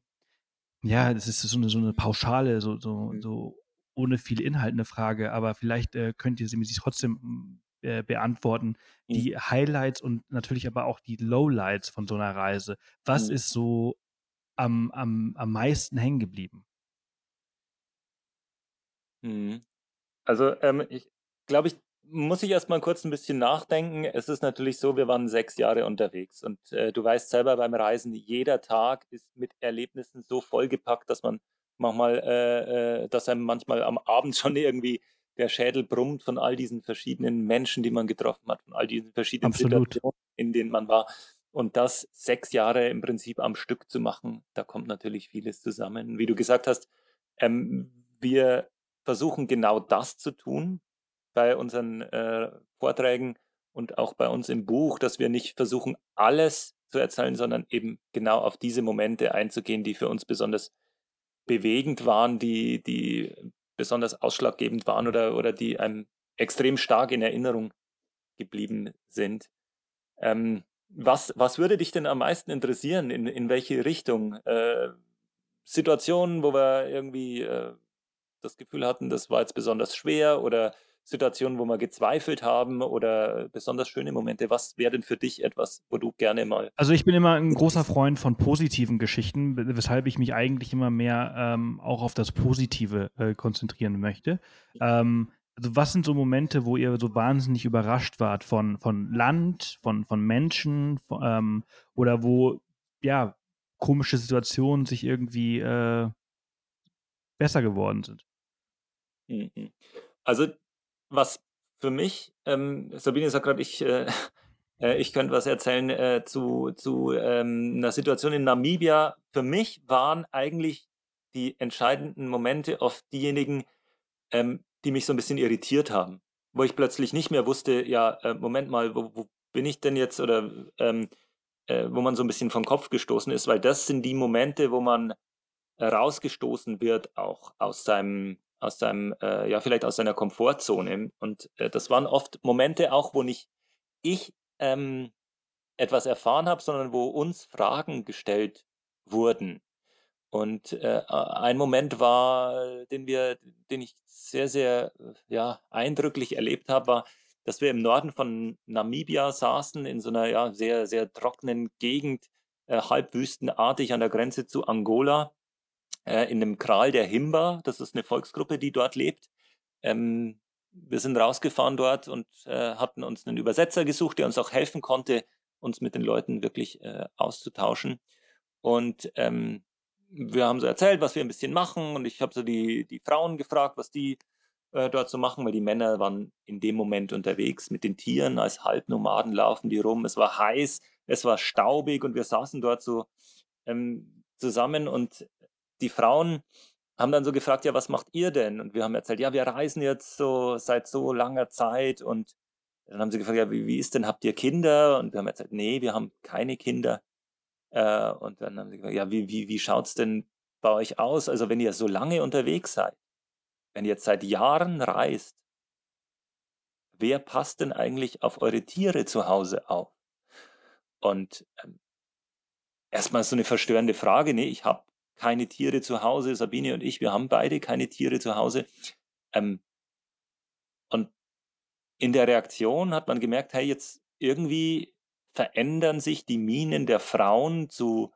ja, das ist so eine, so eine pauschale, so, so, mhm. so ohne viel Inhalt eine Frage, aber vielleicht äh, könnt ihr sie mir trotzdem äh, beantworten. Mhm. Die Highlights und natürlich aber auch die Lowlights von so einer Reise. Was mhm. ist so am, am, am meisten hängen geblieben? Mhm. Also ähm, ich glaube, ich muss ich erst mal kurz ein bisschen nachdenken. Es ist natürlich so, wir waren sechs Jahre unterwegs und äh, du weißt selber beim Reisen, jeder Tag ist mit Erlebnissen so vollgepackt, dass man manchmal, äh, äh, dass einem manchmal am Abend schon irgendwie der Schädel brummt von all diesen verschiedenen Menschen, die man getroffen hat, von all diesen verschiedenen Absolut. Situationen, in denen man war. Und das sechs Jahre im Prinzip am Stück zu machen, da kommt natürlich vieles zusammen. Wie du gesagt hast, ähm, wir versuchen genau das zu tun, bei unseren äh, Vorträgen und auch bei uns im Buch, dass wir nicht versuchen, alles zu erzählen, sondern eben genau auf diese Momente einzugehen, die für uns besonders bewegend waren, die, die besonders ausschlaggebend waren oder, oder die einem extrem stark in Erinnerung geblieben sind. Ähm, was, was würde dich denn am meisten interessieren? In, in welche Richtung? Äh, Situationen, wo wir irgendwie äh, das Gefühl hatten, das war jetzt besonders schwer oder Situationen, wo wir gezweifelt haben oder besonders schöne Momente? Was wäre denn für dich etwas, wo du gerne mal. Also ich bin immer ein großer Freund von positiven Geschichten, weshalb ich mich eigentlich immer mehr ähm, auch auf das Positive äh, konzentrieren möchte. Ähm, also was sind so Momente, wo ihr so wahnsinnig überrascht wart von, von Land, von, von Menschen von, ähm, oder wo ja komische Situationen sich irgendwie äh, besser geworden sind? Mhm. Also was für mich, ähm, Sabine sagt gerade, ich, äh, äh, ich könnte was erzählen äh, zu, zu ähm, einer Situation in Namibia. Für mich waren eigentlich die entscheidenden Momente oft diejenigen, ähm, die mich so ein bisschen irritiert haben, wo ich plötzlich nicht mehr wusste, ja, äh, Moment mal, wo, wo bin ich denn jetzt? Oder ähm, äh, wo man so ein bisschen vom Kopf gestoßen ist, weil das sind die Momente, wo man rausgestoßen wird, auch aus seinem aus seinem, äh, ja, vielleicht aus seiner Komfortzone. Und äh, das waren oft Momente auch, wo nicht ich ähm, etwas erfahren habe, sondern wo uns Fragen gestellt wurden. Und äh, ein Moment war, den wir, den ich sehr, sehr ja, eindrücklich erlebt habe, war, dass wir im Norden von Namibia saßen, in so einer ja, sehr, sehr trockenen Gegend, äh, halbwüstenartig an der Grenze zu Angola äh, in einem Kral der Himba. Das ist eine Volksgruppe, die dort lebt. Ähm, wir sind rausgefahren dort und äh, hatten uns einen Übersetzer gesucht, der uns auch helfen konnte, uns mit den Leuten wirklich äh, auszutauschen. Und ähm, wir haben so erzählt, was wir ein bisschen machen. Und ich habe so die, die Frauen gefragt, was die äh, dort so machen, weil die Männer waren in dem Moment unterwegs mit den Tieren. Als Halbnomaden laufen die rum. Es war heiß, es war staubig und wir saßen dort so ähm, zusammen und die Frauen haben dann so gefragt, ja, was macht ihr denn? Und wir haben erzählt, ja, wir reisen jetzt so seit so langer Zeit. Und dann haben sie gefragt, ja, wie, wie ist denn, habt ihr Kinder? Und wir haben erzählt, nee, wir haben keine Kinder. Äh, und dann haben sie gefragt, ja, wie, wie, wie schaut's denn bei euch aus? Also wenn ihr so lange unterwegs seid, wenn ihr jetzt seit Jahren reist, wer passt denn eigentlich auf eure Tiere zu Hause auf? Und ähm, erstmal so eine verstörende Frage. Nee, ich habe keine Tiere zu Hause. Sabine und ich, wir haben beide keine Tiere zu Hause. Ähm, und in der Reaktion hat man gemerkt, hey, jetzt irgendwie verändern sich die Minen der Frauen zu,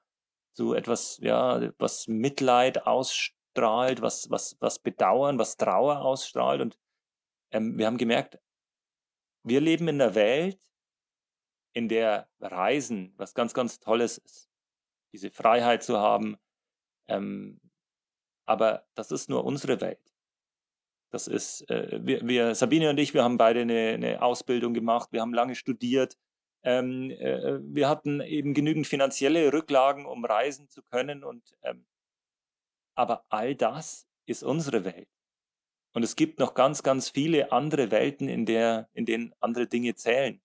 zu etwas, ja, was Mitleid ausstrahlt, was, was, was Bedauern, was Trauer ausstrahlt. Und ähm, wir haben gemerkt, wir leben in einer Welt, in der Reisen was ganz, ganz Tolles ist. Diese Freiheit zu haben. Ähm, aber das ist nur unsere Welt. Das ist, äh, wir, wir, Sabine und ich, wir haben beide eine, eine Ausbildung gemacht, wir haben lange studiert. Ähm, äh, wir hatten eben genügend finanzielle Rücklagen, um reisen zu können. Und, ähm, aber all das ist unsere Welt. Und es gibt noch ganz, ganz viele andere Welten, in, der, in denen andere Dinge zählen,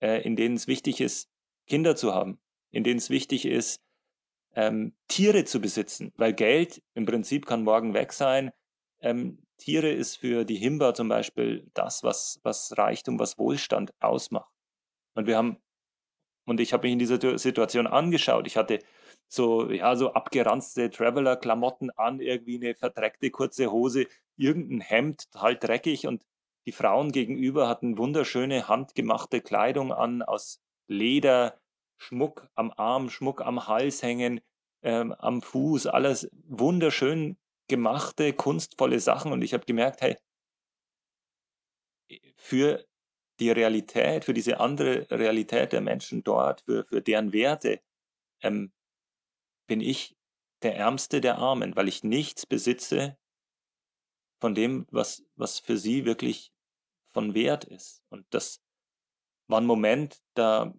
äh, in denen es wichtig ist, Kinder zu haben, in denen es wichtig ist, ähm, Tiere zu besitzen, weil Geld im Prinzip kann morgen weg sein. Ähm, Tiere ist für die Himba zum Beispiel das, was, was Reichtum, was Wohlstand ausmacht. Und wir haben, und ich habe mich in dieser Situation angeschaut. Ich hatte so, ja, so abgeranzte Traveler-Klamotten an, irgendwie eine verdreckte kurze Hose, irgendein Hemd, total dreckig und die Frauen gegenüber hatten wunderschöne handgemachte Kleidung an aus Leder, Schmuck am Arm, Schmuck am Hals hängen, ähm, am Fuß, alles wunderschön gemachte, kunstvolle Sachen. Und ich habe gemerkt, hey, für die Realität, für diese andere Realität der Menschen dort, für, für deren Werte, ähm, bin ich der Ärmste der Armen, weil ich nichts besitze von dem, was, was für sie wirklich von Wert ist. Und das war ein Moment, da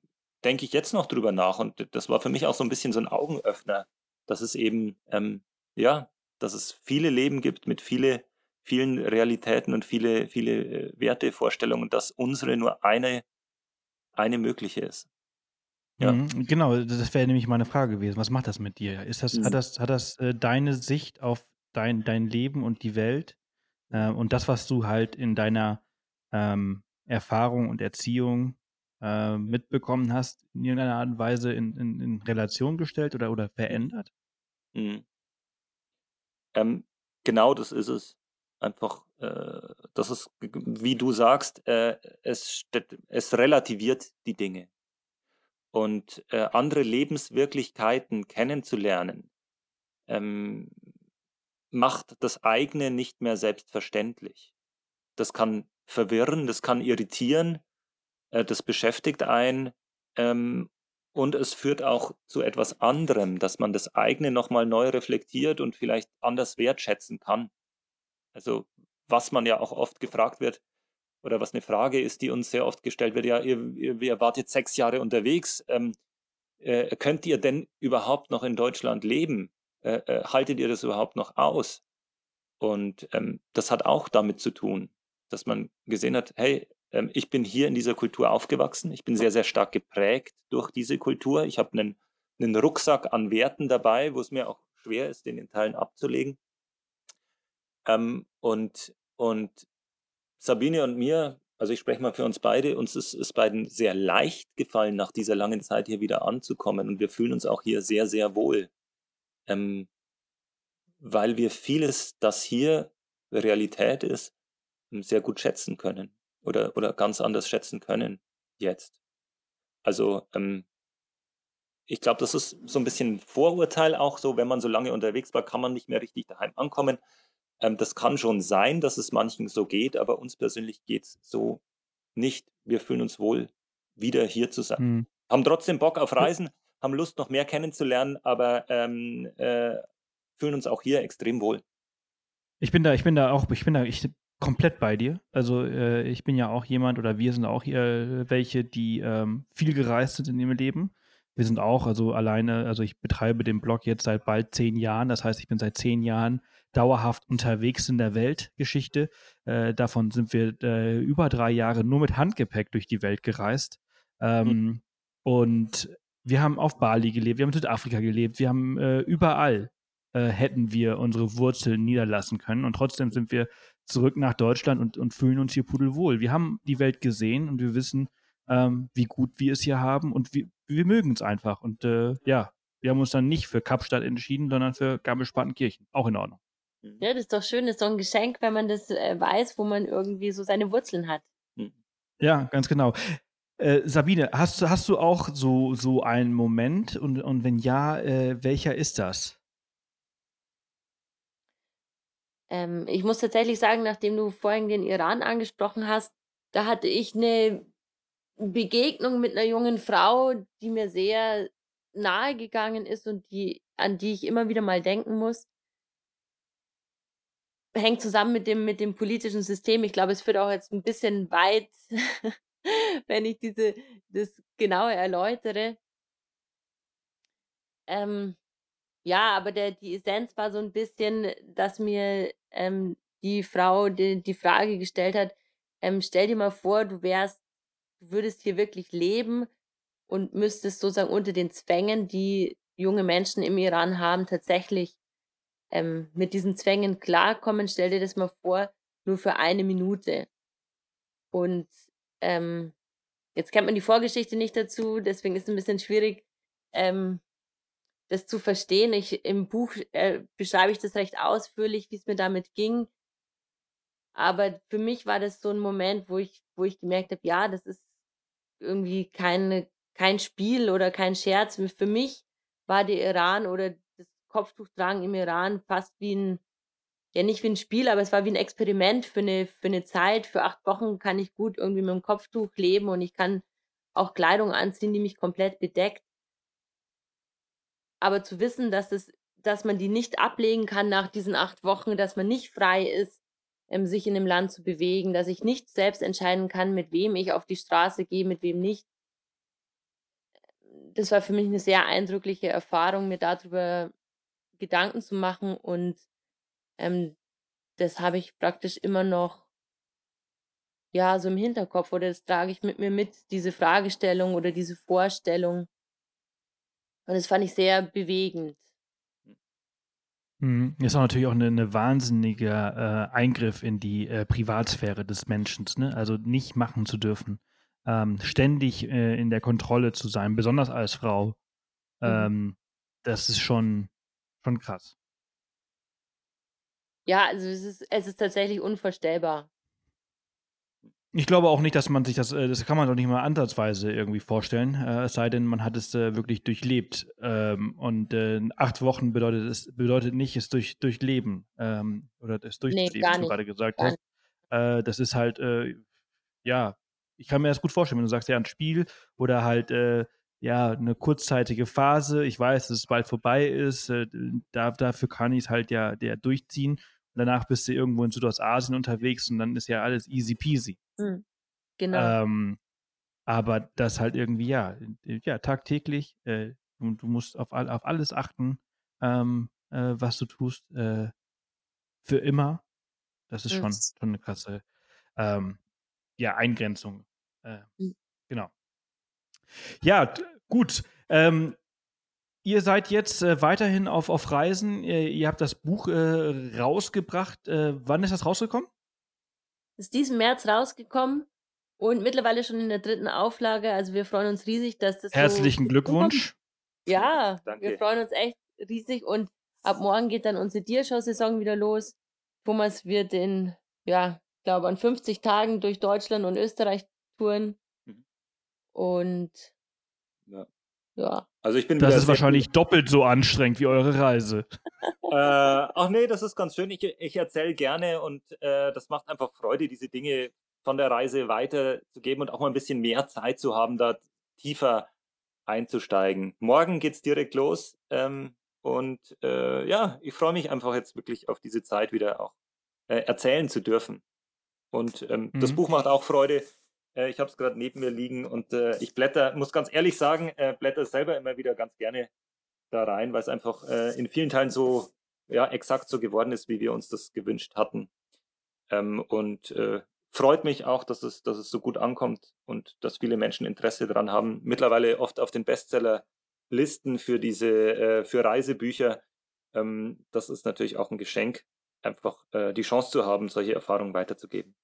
denke ich jetzt noch drüber nach. Und das war für mich auch so ein bisschen so ein Augenöffner, dass es eben, ähm, ja, dass es viele Leben gibt mit viele, vielen Realitäten und viele, viele äh, Wertevorstellungen, dass unsere nur eine, eine mögliche ist. Ja. Mhm, genau, das wäre nämlich meine Frage gewesen. Was macht das mit dir? Ist das, mhm. Hat das, hat das äh, deine Sicht auf dein, dein Leben und die Welt äh, und das, was du halt in deiner ähm, Erfahrung und Erziehung äh, mitbekommen hast, in irgendeiner Art und Weise in, in, in Relation gestellt oder, oder verändert? Mhm. Ähm, genau das ist es. Einfach, äh, das ist, wie du sagst, äh, es, es relativiert die Dinge und äh, andere Lebenswirklichkeiten kennenzulernen, ähm, macht das eigene nicht mehr selbstverständlich. Das kann verwirren, das kann irritieren, das beschäftigt einen ähm, und es führt auch zu etwas anderem, dass man das eigene nochmal neu reflektiert und vielleicht anders wertschätzen kann. Also was man ja auch oft gefragt wird, oder was eine Frage ist, die uns sehr oft gestellt wird, ja, ihr, ihr, ihr wart jetzt sechs Jahre unterwegs, ähm, äh, könnt ihr denn überhaupt noch in Deutschland leben? Äh, äh, haltet ihr das überhaupt noch aus? Und ähm, das hat auch damit zu tun, dass man gesehen hat, hey, ich bin hier in dieser Kultur aufgewachsen, ich bin sehr, sehr stark geprägt durch diese Kultur, ich habe einen, einen Rucksack an Werten dabei, wo es mir auch schwer ist, den in Teilen abzulegen. Ähm, und, und Sabine und mir, also ich spreche mal für uns beide, uns ist es beiden sehr leicht gefallen, nach dieser langen Zeit hier wieder anzukommen. Und wir fühlen uns auch hier sehr, sehr wohl. Ähm, weil wir vieles, das hier Realität ist, ähm, sehr gut schätzen können oder, oder ganz anders schätzen können jetzt. Also ähm, ich glaube, das ist so ein bisschen Vorurteil auch so, wenn man so lange unterwegs war, kann man nicht mehr richtig daheim ankommen. Ähm, das kann schon sein, dass es manchen so geht, aber uns persönlich geht es so nicht. Wir fühlen uns wohl, wieder hier zu sein. Mhm. Haben trotzdem Bock auf Reisen, haben Lust, noch mehr kennenzulernen, aber ähm, äh, fühlen uns auch hier extrem wohl. Ich bin da, ich bin da auch, ich bin da ich, komplett bei dir. Also äh, ich bin ja auch jemand oder wir sind auch hier welche, die ähm, viel gereist sind in ihrem Leben. Wir sind auch, also alleine, also ich betreibe den Blog jetzt seit bald zehn Jahren. Das heißt, ich bin seit zehn Jahren dauerhaft unterwegs in der Weltgeschichte. Äh, davon sind wir äh, über drei Jahre nur mit Handgepäck durch die Welt gereist. Ähm, mhm. Und wir haben auf Bali gelebt, wir haben in Südafrika gelebt, wir haben äh, überall äh, hätten wir unsere Wurzeln niederlassen können. Und trotzdem sind wir zurück nach Deutschland und, und fühlen uns hier pudelwohl. Wir haben die Welt gesehen und wir wissen, ähm, wie gut wir es hier haben und wir, wir mögen es einfach. Und äh, ja, wir haben uns dann nicht für Kapstadt entschieden, sondern für Garmisch-Partenkirchen. Auch in Ordnung. Mhm. Ja, das ist doch schön. Das ist doch ein Geschenk, wenn man das äh, weiß, wo man irgendwie so seine Wurzeln hat. Mhm. Ja, ganz genau. Äh, Sabine, hast, hast du auch so, so einen Moment und, und wenn ja, äh, welcher ist das? Ähm, ich muss tatsächlich sagen, nachdem du vorhin den Iran angesprochen hast, da hatte ich eine Begegnung mit einer jungen Frau, die mir sehr nahe gegangen ist und die, an die ich immer wieder mal denken muss. Hängt zusammen mit dem, mit dem politischen System. Ich glaube, es führt auch jetzt ein bisschen weit, wenn ich diese, das genauer erläutere. Ähm, ja, aber der, die Essenz war so ein bisschen, dass mir ähm, die Frau die, die Frage gestellt hat, ähm, stell dir mal vor, du wärst, du würdest hier wirklich leben und müsstest sozusagen unter den Zwängen, die junge Menschen im Iran haben, tatsächlich ähm, mit diesen Zwängen klarkommen. Stell dir das mal vor, nur für eine Minute. Und ähm, jetzt kennt man die Vorgeschichte nicht dazu, deswegen ist es ein bisschen schwierig, ähm, das zu verstehen. Ich, Im Buch äh, beschreibe ich das recht ausführlich, wie es mir damit ging. Aber für mich war das so ein Moment, wo ich, wo ich gemerkt habe, ja, das ist irgendwie keine, kein Spiel oder kein Scherz. Für mich war der Iran oder das Kopftuchtragen im Iran fast wie ein, ja nicht wie ein Spiel, aber es war wie ein Experiment für eine, für eine Zeit. Für acht Wochen kann ich gut irgendwie mit dem Kopftuch leben und ich kann auch Kleidung anziehen, die mich komplett bedeckt. Aber zu wissen, dass es, dass man die nicht ablegen kann nach diesen acht Wochen, dass man nicht frei ist, ähm, sich in dem Land zu bewegen, dass ich nicht selbst entscheiden kann, mit wem ich auf die Straße gehe, mit wem nicht. Das war für mich eine sehr eindrückliche Erfahrung, mir darüber Gedanken zu machen und ähm, das habe ich praktisch immer noch ja so im Hinterkopf oder das trage ich mit mir mit, diese Fragestellung oder diese Vorstellung. Und das fand ich sehr bewegend. Mhm. Ist auch natürlich auch eine, eine wahnsinnige äh, Eingriff in die äh, Privatsphäre des Menschen, ne? Also nicht machen zu dürfen, ähm, ständig äh, in der Kontrolle zu sein, besonders als Frau. Mhm. Ähm, das ist schon, schon krass. Ja, also es ist, es ist tatsächlich unvorstellbar. Ich glaube auch nicht, dass man sich das, äh, das kann man doch nicht mal ansatzweise irgendwie vorstellen, äh, es sei denn, man hat es äh, wirklich durchlebt. Ähm, und äh, acht Wochen bedeutet es bedeutet nicht es durch durchleben ähm, oder es durchzuleben, nee, wie du gerade gesagt gar hast. Das ist halt ja, ich kann mir das gut vorstellen, wenn du sagst, ja, ein Spiel oder halt ja eine kurzzeitige Phase. Ich weiß, dass es bald vorbei ist. da, dafür kann ich es halt ja der durchziehen. Danach bist du irgendwo in Südostasien unterwegs und dann ist ja alles easy peasy. Mhm. Genau. Ähm, aber das halt irgendwie, ja, ja, tagtäglich, äh, du, du, musst auf, all, auf alles achten, ähm, äh, was du tust, äh, für immer. Das ist schon, schon eine krasse, ähm, ja, Eingrenzung. Mhm. Genau. Ja, gut. Ähm, ihr seid jetzt äh, weiterhin auf, auf Reisen. Ihr, ihr habt das Buch äh, rausgebracht. Äh, wann ist das rausgekommen? Ist diesen März rausgekommen und mittlerweile schon in der dritten Auflage. Also wir freuen uns riesig, dass das. Herzlichen so Glückwunsch. Ja, Danke. wir freuen uns echt riesig und ab morgen geht dann unsere Diershow-Saison wieder los. Thomas wird in, ja, ich glaube, an 50 Tagen durch Deutschland und Österreich touren. Mhm. Und ja. ja. Also ich bin Das ist wahrscheinlich gut. doppelt so anstrengend wie eure Reise. äh, ach nee, das ist ganz schön. Ich, ich erzähle gerne und äh, das macht einfach Freude, diese Dinge von der Reise weiterzugeben und auch mal ein bisschen mehr Zeit zu haben, da tiefer einzusteigen. Morgen geht's direkt los ähm, und äh, ja, ich freue mich einfach jetzt wirklich auf diese Zeit wieder auch äh, erzählen zu dürfen. Und ähm, mhm. das Buch macht auch Freude. Äh, ich habe es gerade neben mir liegen und äh, ich blätter, muss ganz ehrlich sagen, äh, blätter selber immer wieder ganz gerne da rein, weil es einfach äh, in vielen Teilen so ja exakt so geworden ist, wie wir uns das gewünscht hatten. Ähm, und äh, freut mich auch, dass es, dass es so gut ankommt und dass viele Menschen Interesse daran haben. Mittlerweile oft auf den Bestsellerlisten für diese äh, für Reisebücher. Ähm, das ist natürlich auch ein Geschenk, einfach die Chance zu haben, solche Erfahrungen weiterzugeben.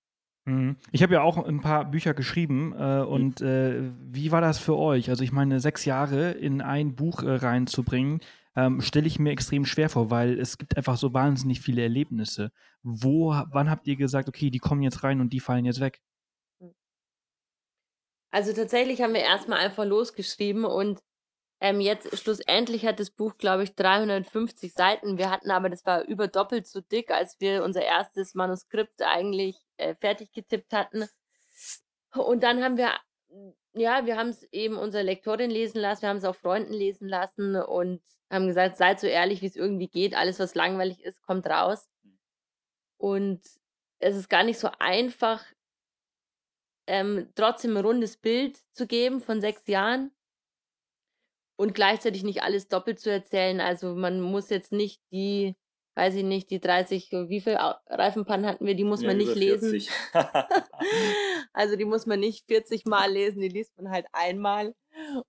Mhm. Ich habe ja auch ein paar Bücher geschrieben äh, und äh, wie war das für euch? Also ich meine, sechs Jahre in ein Buch äh, reinzubringen, ähm, stelle ich mir extrem schwer vor, weil es gibt einfach so wahnsinnig viele Erlebnisse. Wo, wann habt ihr gesagt, okay, die kommen jetzt rein und die fallen jetzt weg? Also tatsächlich haben wir erstmal einfach losgeschrieben und ähm, jetzt schlussendlich hat das Buch, glaube ich, 350 Seiten. Wir hatten aber, das war über doppelt so dick, als wir unser erstes Manuskript eigentlich äh, fertig getippt hatten. Und dann haben wir, ja, wir haben es eben unserer Lektorin lesen lassen, wir haben es auch Freunden lesen lassen und haben gesagt, seid so ehrlich, wie es irgendwie geht. Alles, was langweilig ist, kommt raus. Und es ist gar nicht so einfach, ähm, trotzdem ein rundes Bild zu geben von sechs Jahren und gleichzeitig nicht alles doppelt zu erzählen. Also man muss jetzt nicht die, weiß ich nicht, die 30, wie viel Reifenpannen hatten wir, die muss ja, man nicht lesen. also die muss man nicht 40 Mal lesen, die liest man halt einmal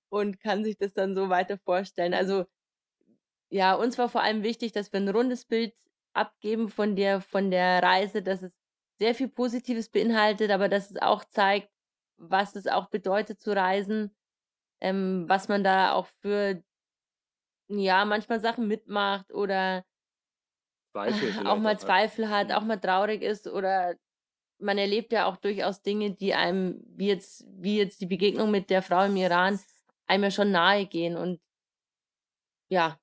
und kann sich das dann so weiter vorstellen. Also ja, uns war vor allem wichtig, dass wir ein rundes Bild abgeben von der, von der Reise, dass es sehr viel Positives beinhaltet, aber dass es auch zeigt, was es auch bedeutet zu reisen ähm, was man da auch für, ja, manchmal Sachen mitmacht oder auch mal Zweifel hat, mhm. auch mal traurig ist oder man erlebt ja auch durchaus Dinge, die einem, wie jetzt, wie jetzt die Begegnung mit der Frau im Iran, einem ja schon nahe gehen und ja,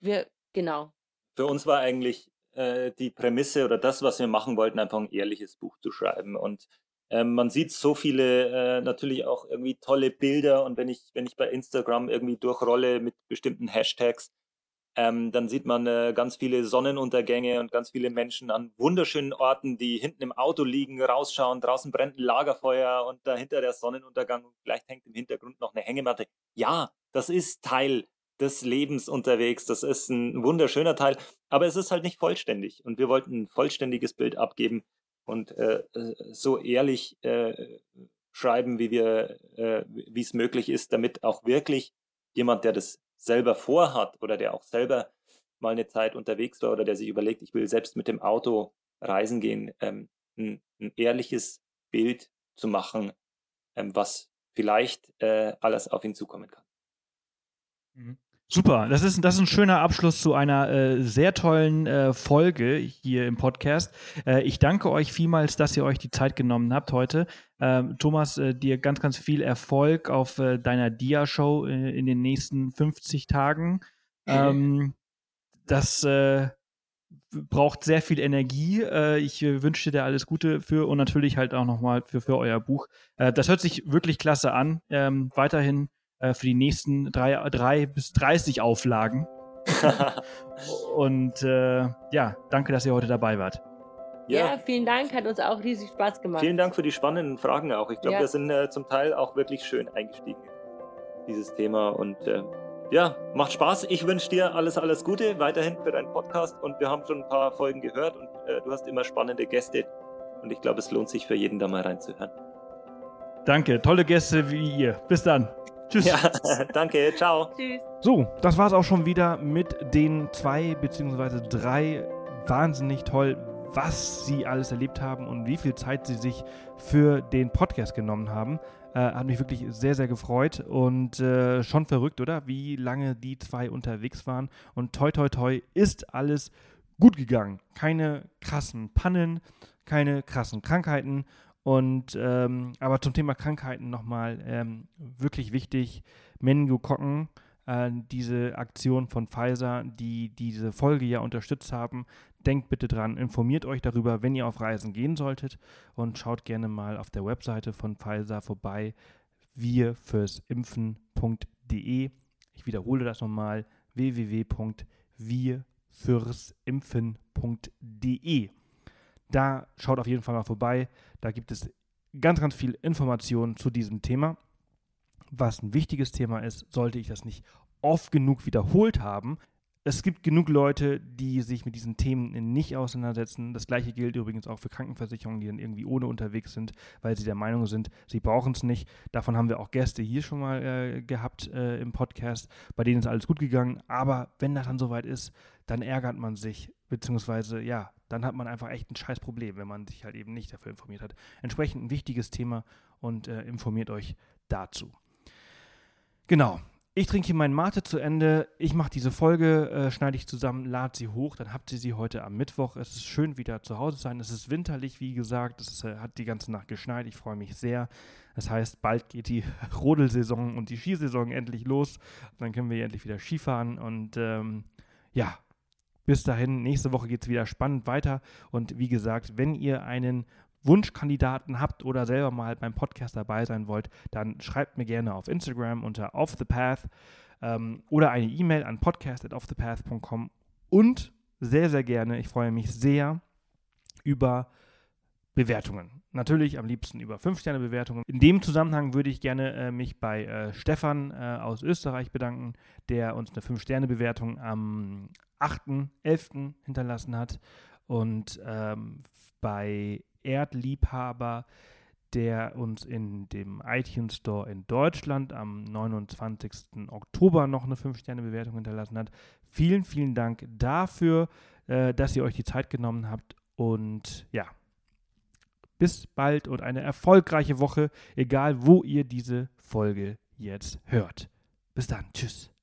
wir, genau. Für uns war eigentlich äh, die Prämisse oder das, was wir machen wollten, einfach ein ehrliches Buch zu schreiben und ähm, man sieht so viele äh, natürlich auch irgendwie tolle Bilder und wenn ich, wenn ich bei Instagram irgendwie durchrolle mit bestimmten Hashtags, ähm, dann sieht man äh, ganz viele Sonnenuntergänge und ganz viele Menschen an wunderschönen Orten, die hinten im Auto liegen, rausschauen, draußen brennt ein Lagerfeuer und dahinter der Sonnenuntergang und vielleicht hängt im Hintergrund noch eine Hängematte. Ja, das ist Teil des Lebens unterwegs. Das ist ein wunderschöner Teil, aber es ist halt nicht vollständig. Und wir wollten ein vollständiges Bild abgeben und äh, so ehrlich äh, schreiben, wie wir, äh, wie es möglich ist, damit auch wirklich jemand, der das selber vorhat oder der auch selber mal eine Zeit unterwegs war oder der sich überlegt, ich will selbst mit dem Auto reisen gehen, ähm, ein, ein ehrliches Bild zu machen, ähm, was vielleicht äh, alles auf ihn zukommen kann. Mhm. Super, das ist, das ist ein schöner Abschluss zu einer äh, sehr tollen äh, Folge hier im Podcast. Äh, ich danke euch vielmals, dass ihr euch die Zeit genommen habt heute. Ähm, Thomas, äh, dir ganz, ganz viel Erfolg auf äh, deiner Dia-Show äh, in den nächsten 50 Tagen. Ähm, das braucht sehr viel Energie. ich wünsche dir alles Gute für und natürlich halt auch nochmal für, für euer Buch. das hört sich wirklich klasse an. Ähm, weiterhin äh, für die nächsten drei, drei bis 30 Auflagen. Und äh, ja, danke, dass ihr heute dabei wart. Ja. ja. vielen Dank, hat uns auch riesig Spaß gemacht. Vielen Dank für die spannenden Fragen auch. Ich glaube, ja. wir sind äh, zum Teil auch wirklich schön eingestiegen in dieses Thema und äh, ja, macht Spaß. Ich wünsche dir alles, alles Gute weiterhin für deinen Podcast und wir haben schon ein paar Folgen gehört und äh, du hast immer spannende Gäste und ich glaube, es lohnt sich für jeden da mal reinzuhören. Danke, tolle Gäste wie ihr. Bis dann. Tschüss. Ja, danke, ciao. Tschüss. So, das war es auch schon wieder mit den zwei beziehungsweise drei wahnsinnig toll, was sie alles erlebt haben und wie viel Zeit sie sich für den Podcast genommen haben. Äh, hat mich wirklich sehr, sehr gefreut und äh, schon verrückt, oder? Wie lange die zwei unterwegs waren. Und toi, toi, toi, ist alles gut gegangen. Keine krassen Pannen, keine krassen Krankheiten und ähm, aber zum Thema Krankheiten nochmal ähm, wirklich wichtig: Meningokokken, äh, diese Aktion von Pfizer, die diese Folge ja unterstützt haben. Denkt bitte dran, informiert euch darüber, wenn ihr auf Reisen gehen solltet und schaut gerne mal auf der Webseite von Pfizer vorbei, wir fürs Impfen.de. Ich wiederhole das nochmal: www.wirfürsimpfen.de. Da schaut auf jeden Fall mal vorbei. Da gibt es ganz, ganz viel Informationen zu diesem Thema. Was ein wichtiges Thema ist, sollte ich das nicht oft genug wiederholt haben. Es gibt genug Leute, die sich mit diesen Themen nicht auseinandersetzen. Das gleiche gilt übrigens auch für Krankenversicherungen, die dann irgendwie ohne unterwegs sind, weil sie der Meinung sind, sie brauchen es nicht. Davon haben wir auch Gäste hier schon mal äh, gehabt äh, im Podcast, bei denen ist alles gut gegangen. Aber wenn das dann soweit ist, dann ärgert man sich, beziehungsweise ja, dann hat man einfach echt ein scheiß Problem, wenn man sich halt eben nicht dafür informiert hat. Entsprechend ein wichtiges Thema und äh, informiert euch dazu. Genau, ich trinke hier meinen Mate zu Ende. Ich mache diese Folge, äh, schneide ich zusammen, lade sie hoch. Dann habt ihr sie heute am Mittwoch. Es ist schön, wieder zu Hause zu sein. Es ist winterlich, wie gesagt. Es äh, hat die ganze Nacht geschneit. Ich freue mich sehr. Das heißt, bald geht die Rodelsaison und die Skisaison endlich los. Dann können wir endlich wieder Skifahren. Und ähm, ja, bis dahin, nächste Woche geht es wieder spannend weiter. Und wie gesagt, wenn ihr einen Wunschkandidaten habt oder selber mal beim Podcast dabei sein wollt, dann schreibt mir gerne auf Instagram unter offthepath ähm, oder eine E-Mail an podcast@offthepath.com und sehr, sehr gerne, ich freue mich sehr über Bewertungen. Natürlich am liebsten über 5-Sterne-Bewertungen. In dem Zusammenhang würde ich gerne äh, mich bei äh, Stefan äh, aus Österreich bedanken, der uns eine 5-Sterne-Bewertung am 8.11. hinterlassen hat. Und ähm, bei Erdliebhaber, der uns in dem iTunes Store in Deutschland am 29. Oktober noch eine 5-Sterne-Bewertung hinterlassen hat. Vielen, vielen Dank dafür, äh, dass ihr euch die Zeit genommen habt. Und ja, bis bald und eine erfolgreiche Woche, egal wo ihr diese Folge jetzt hört. Bis dann. Tschüss.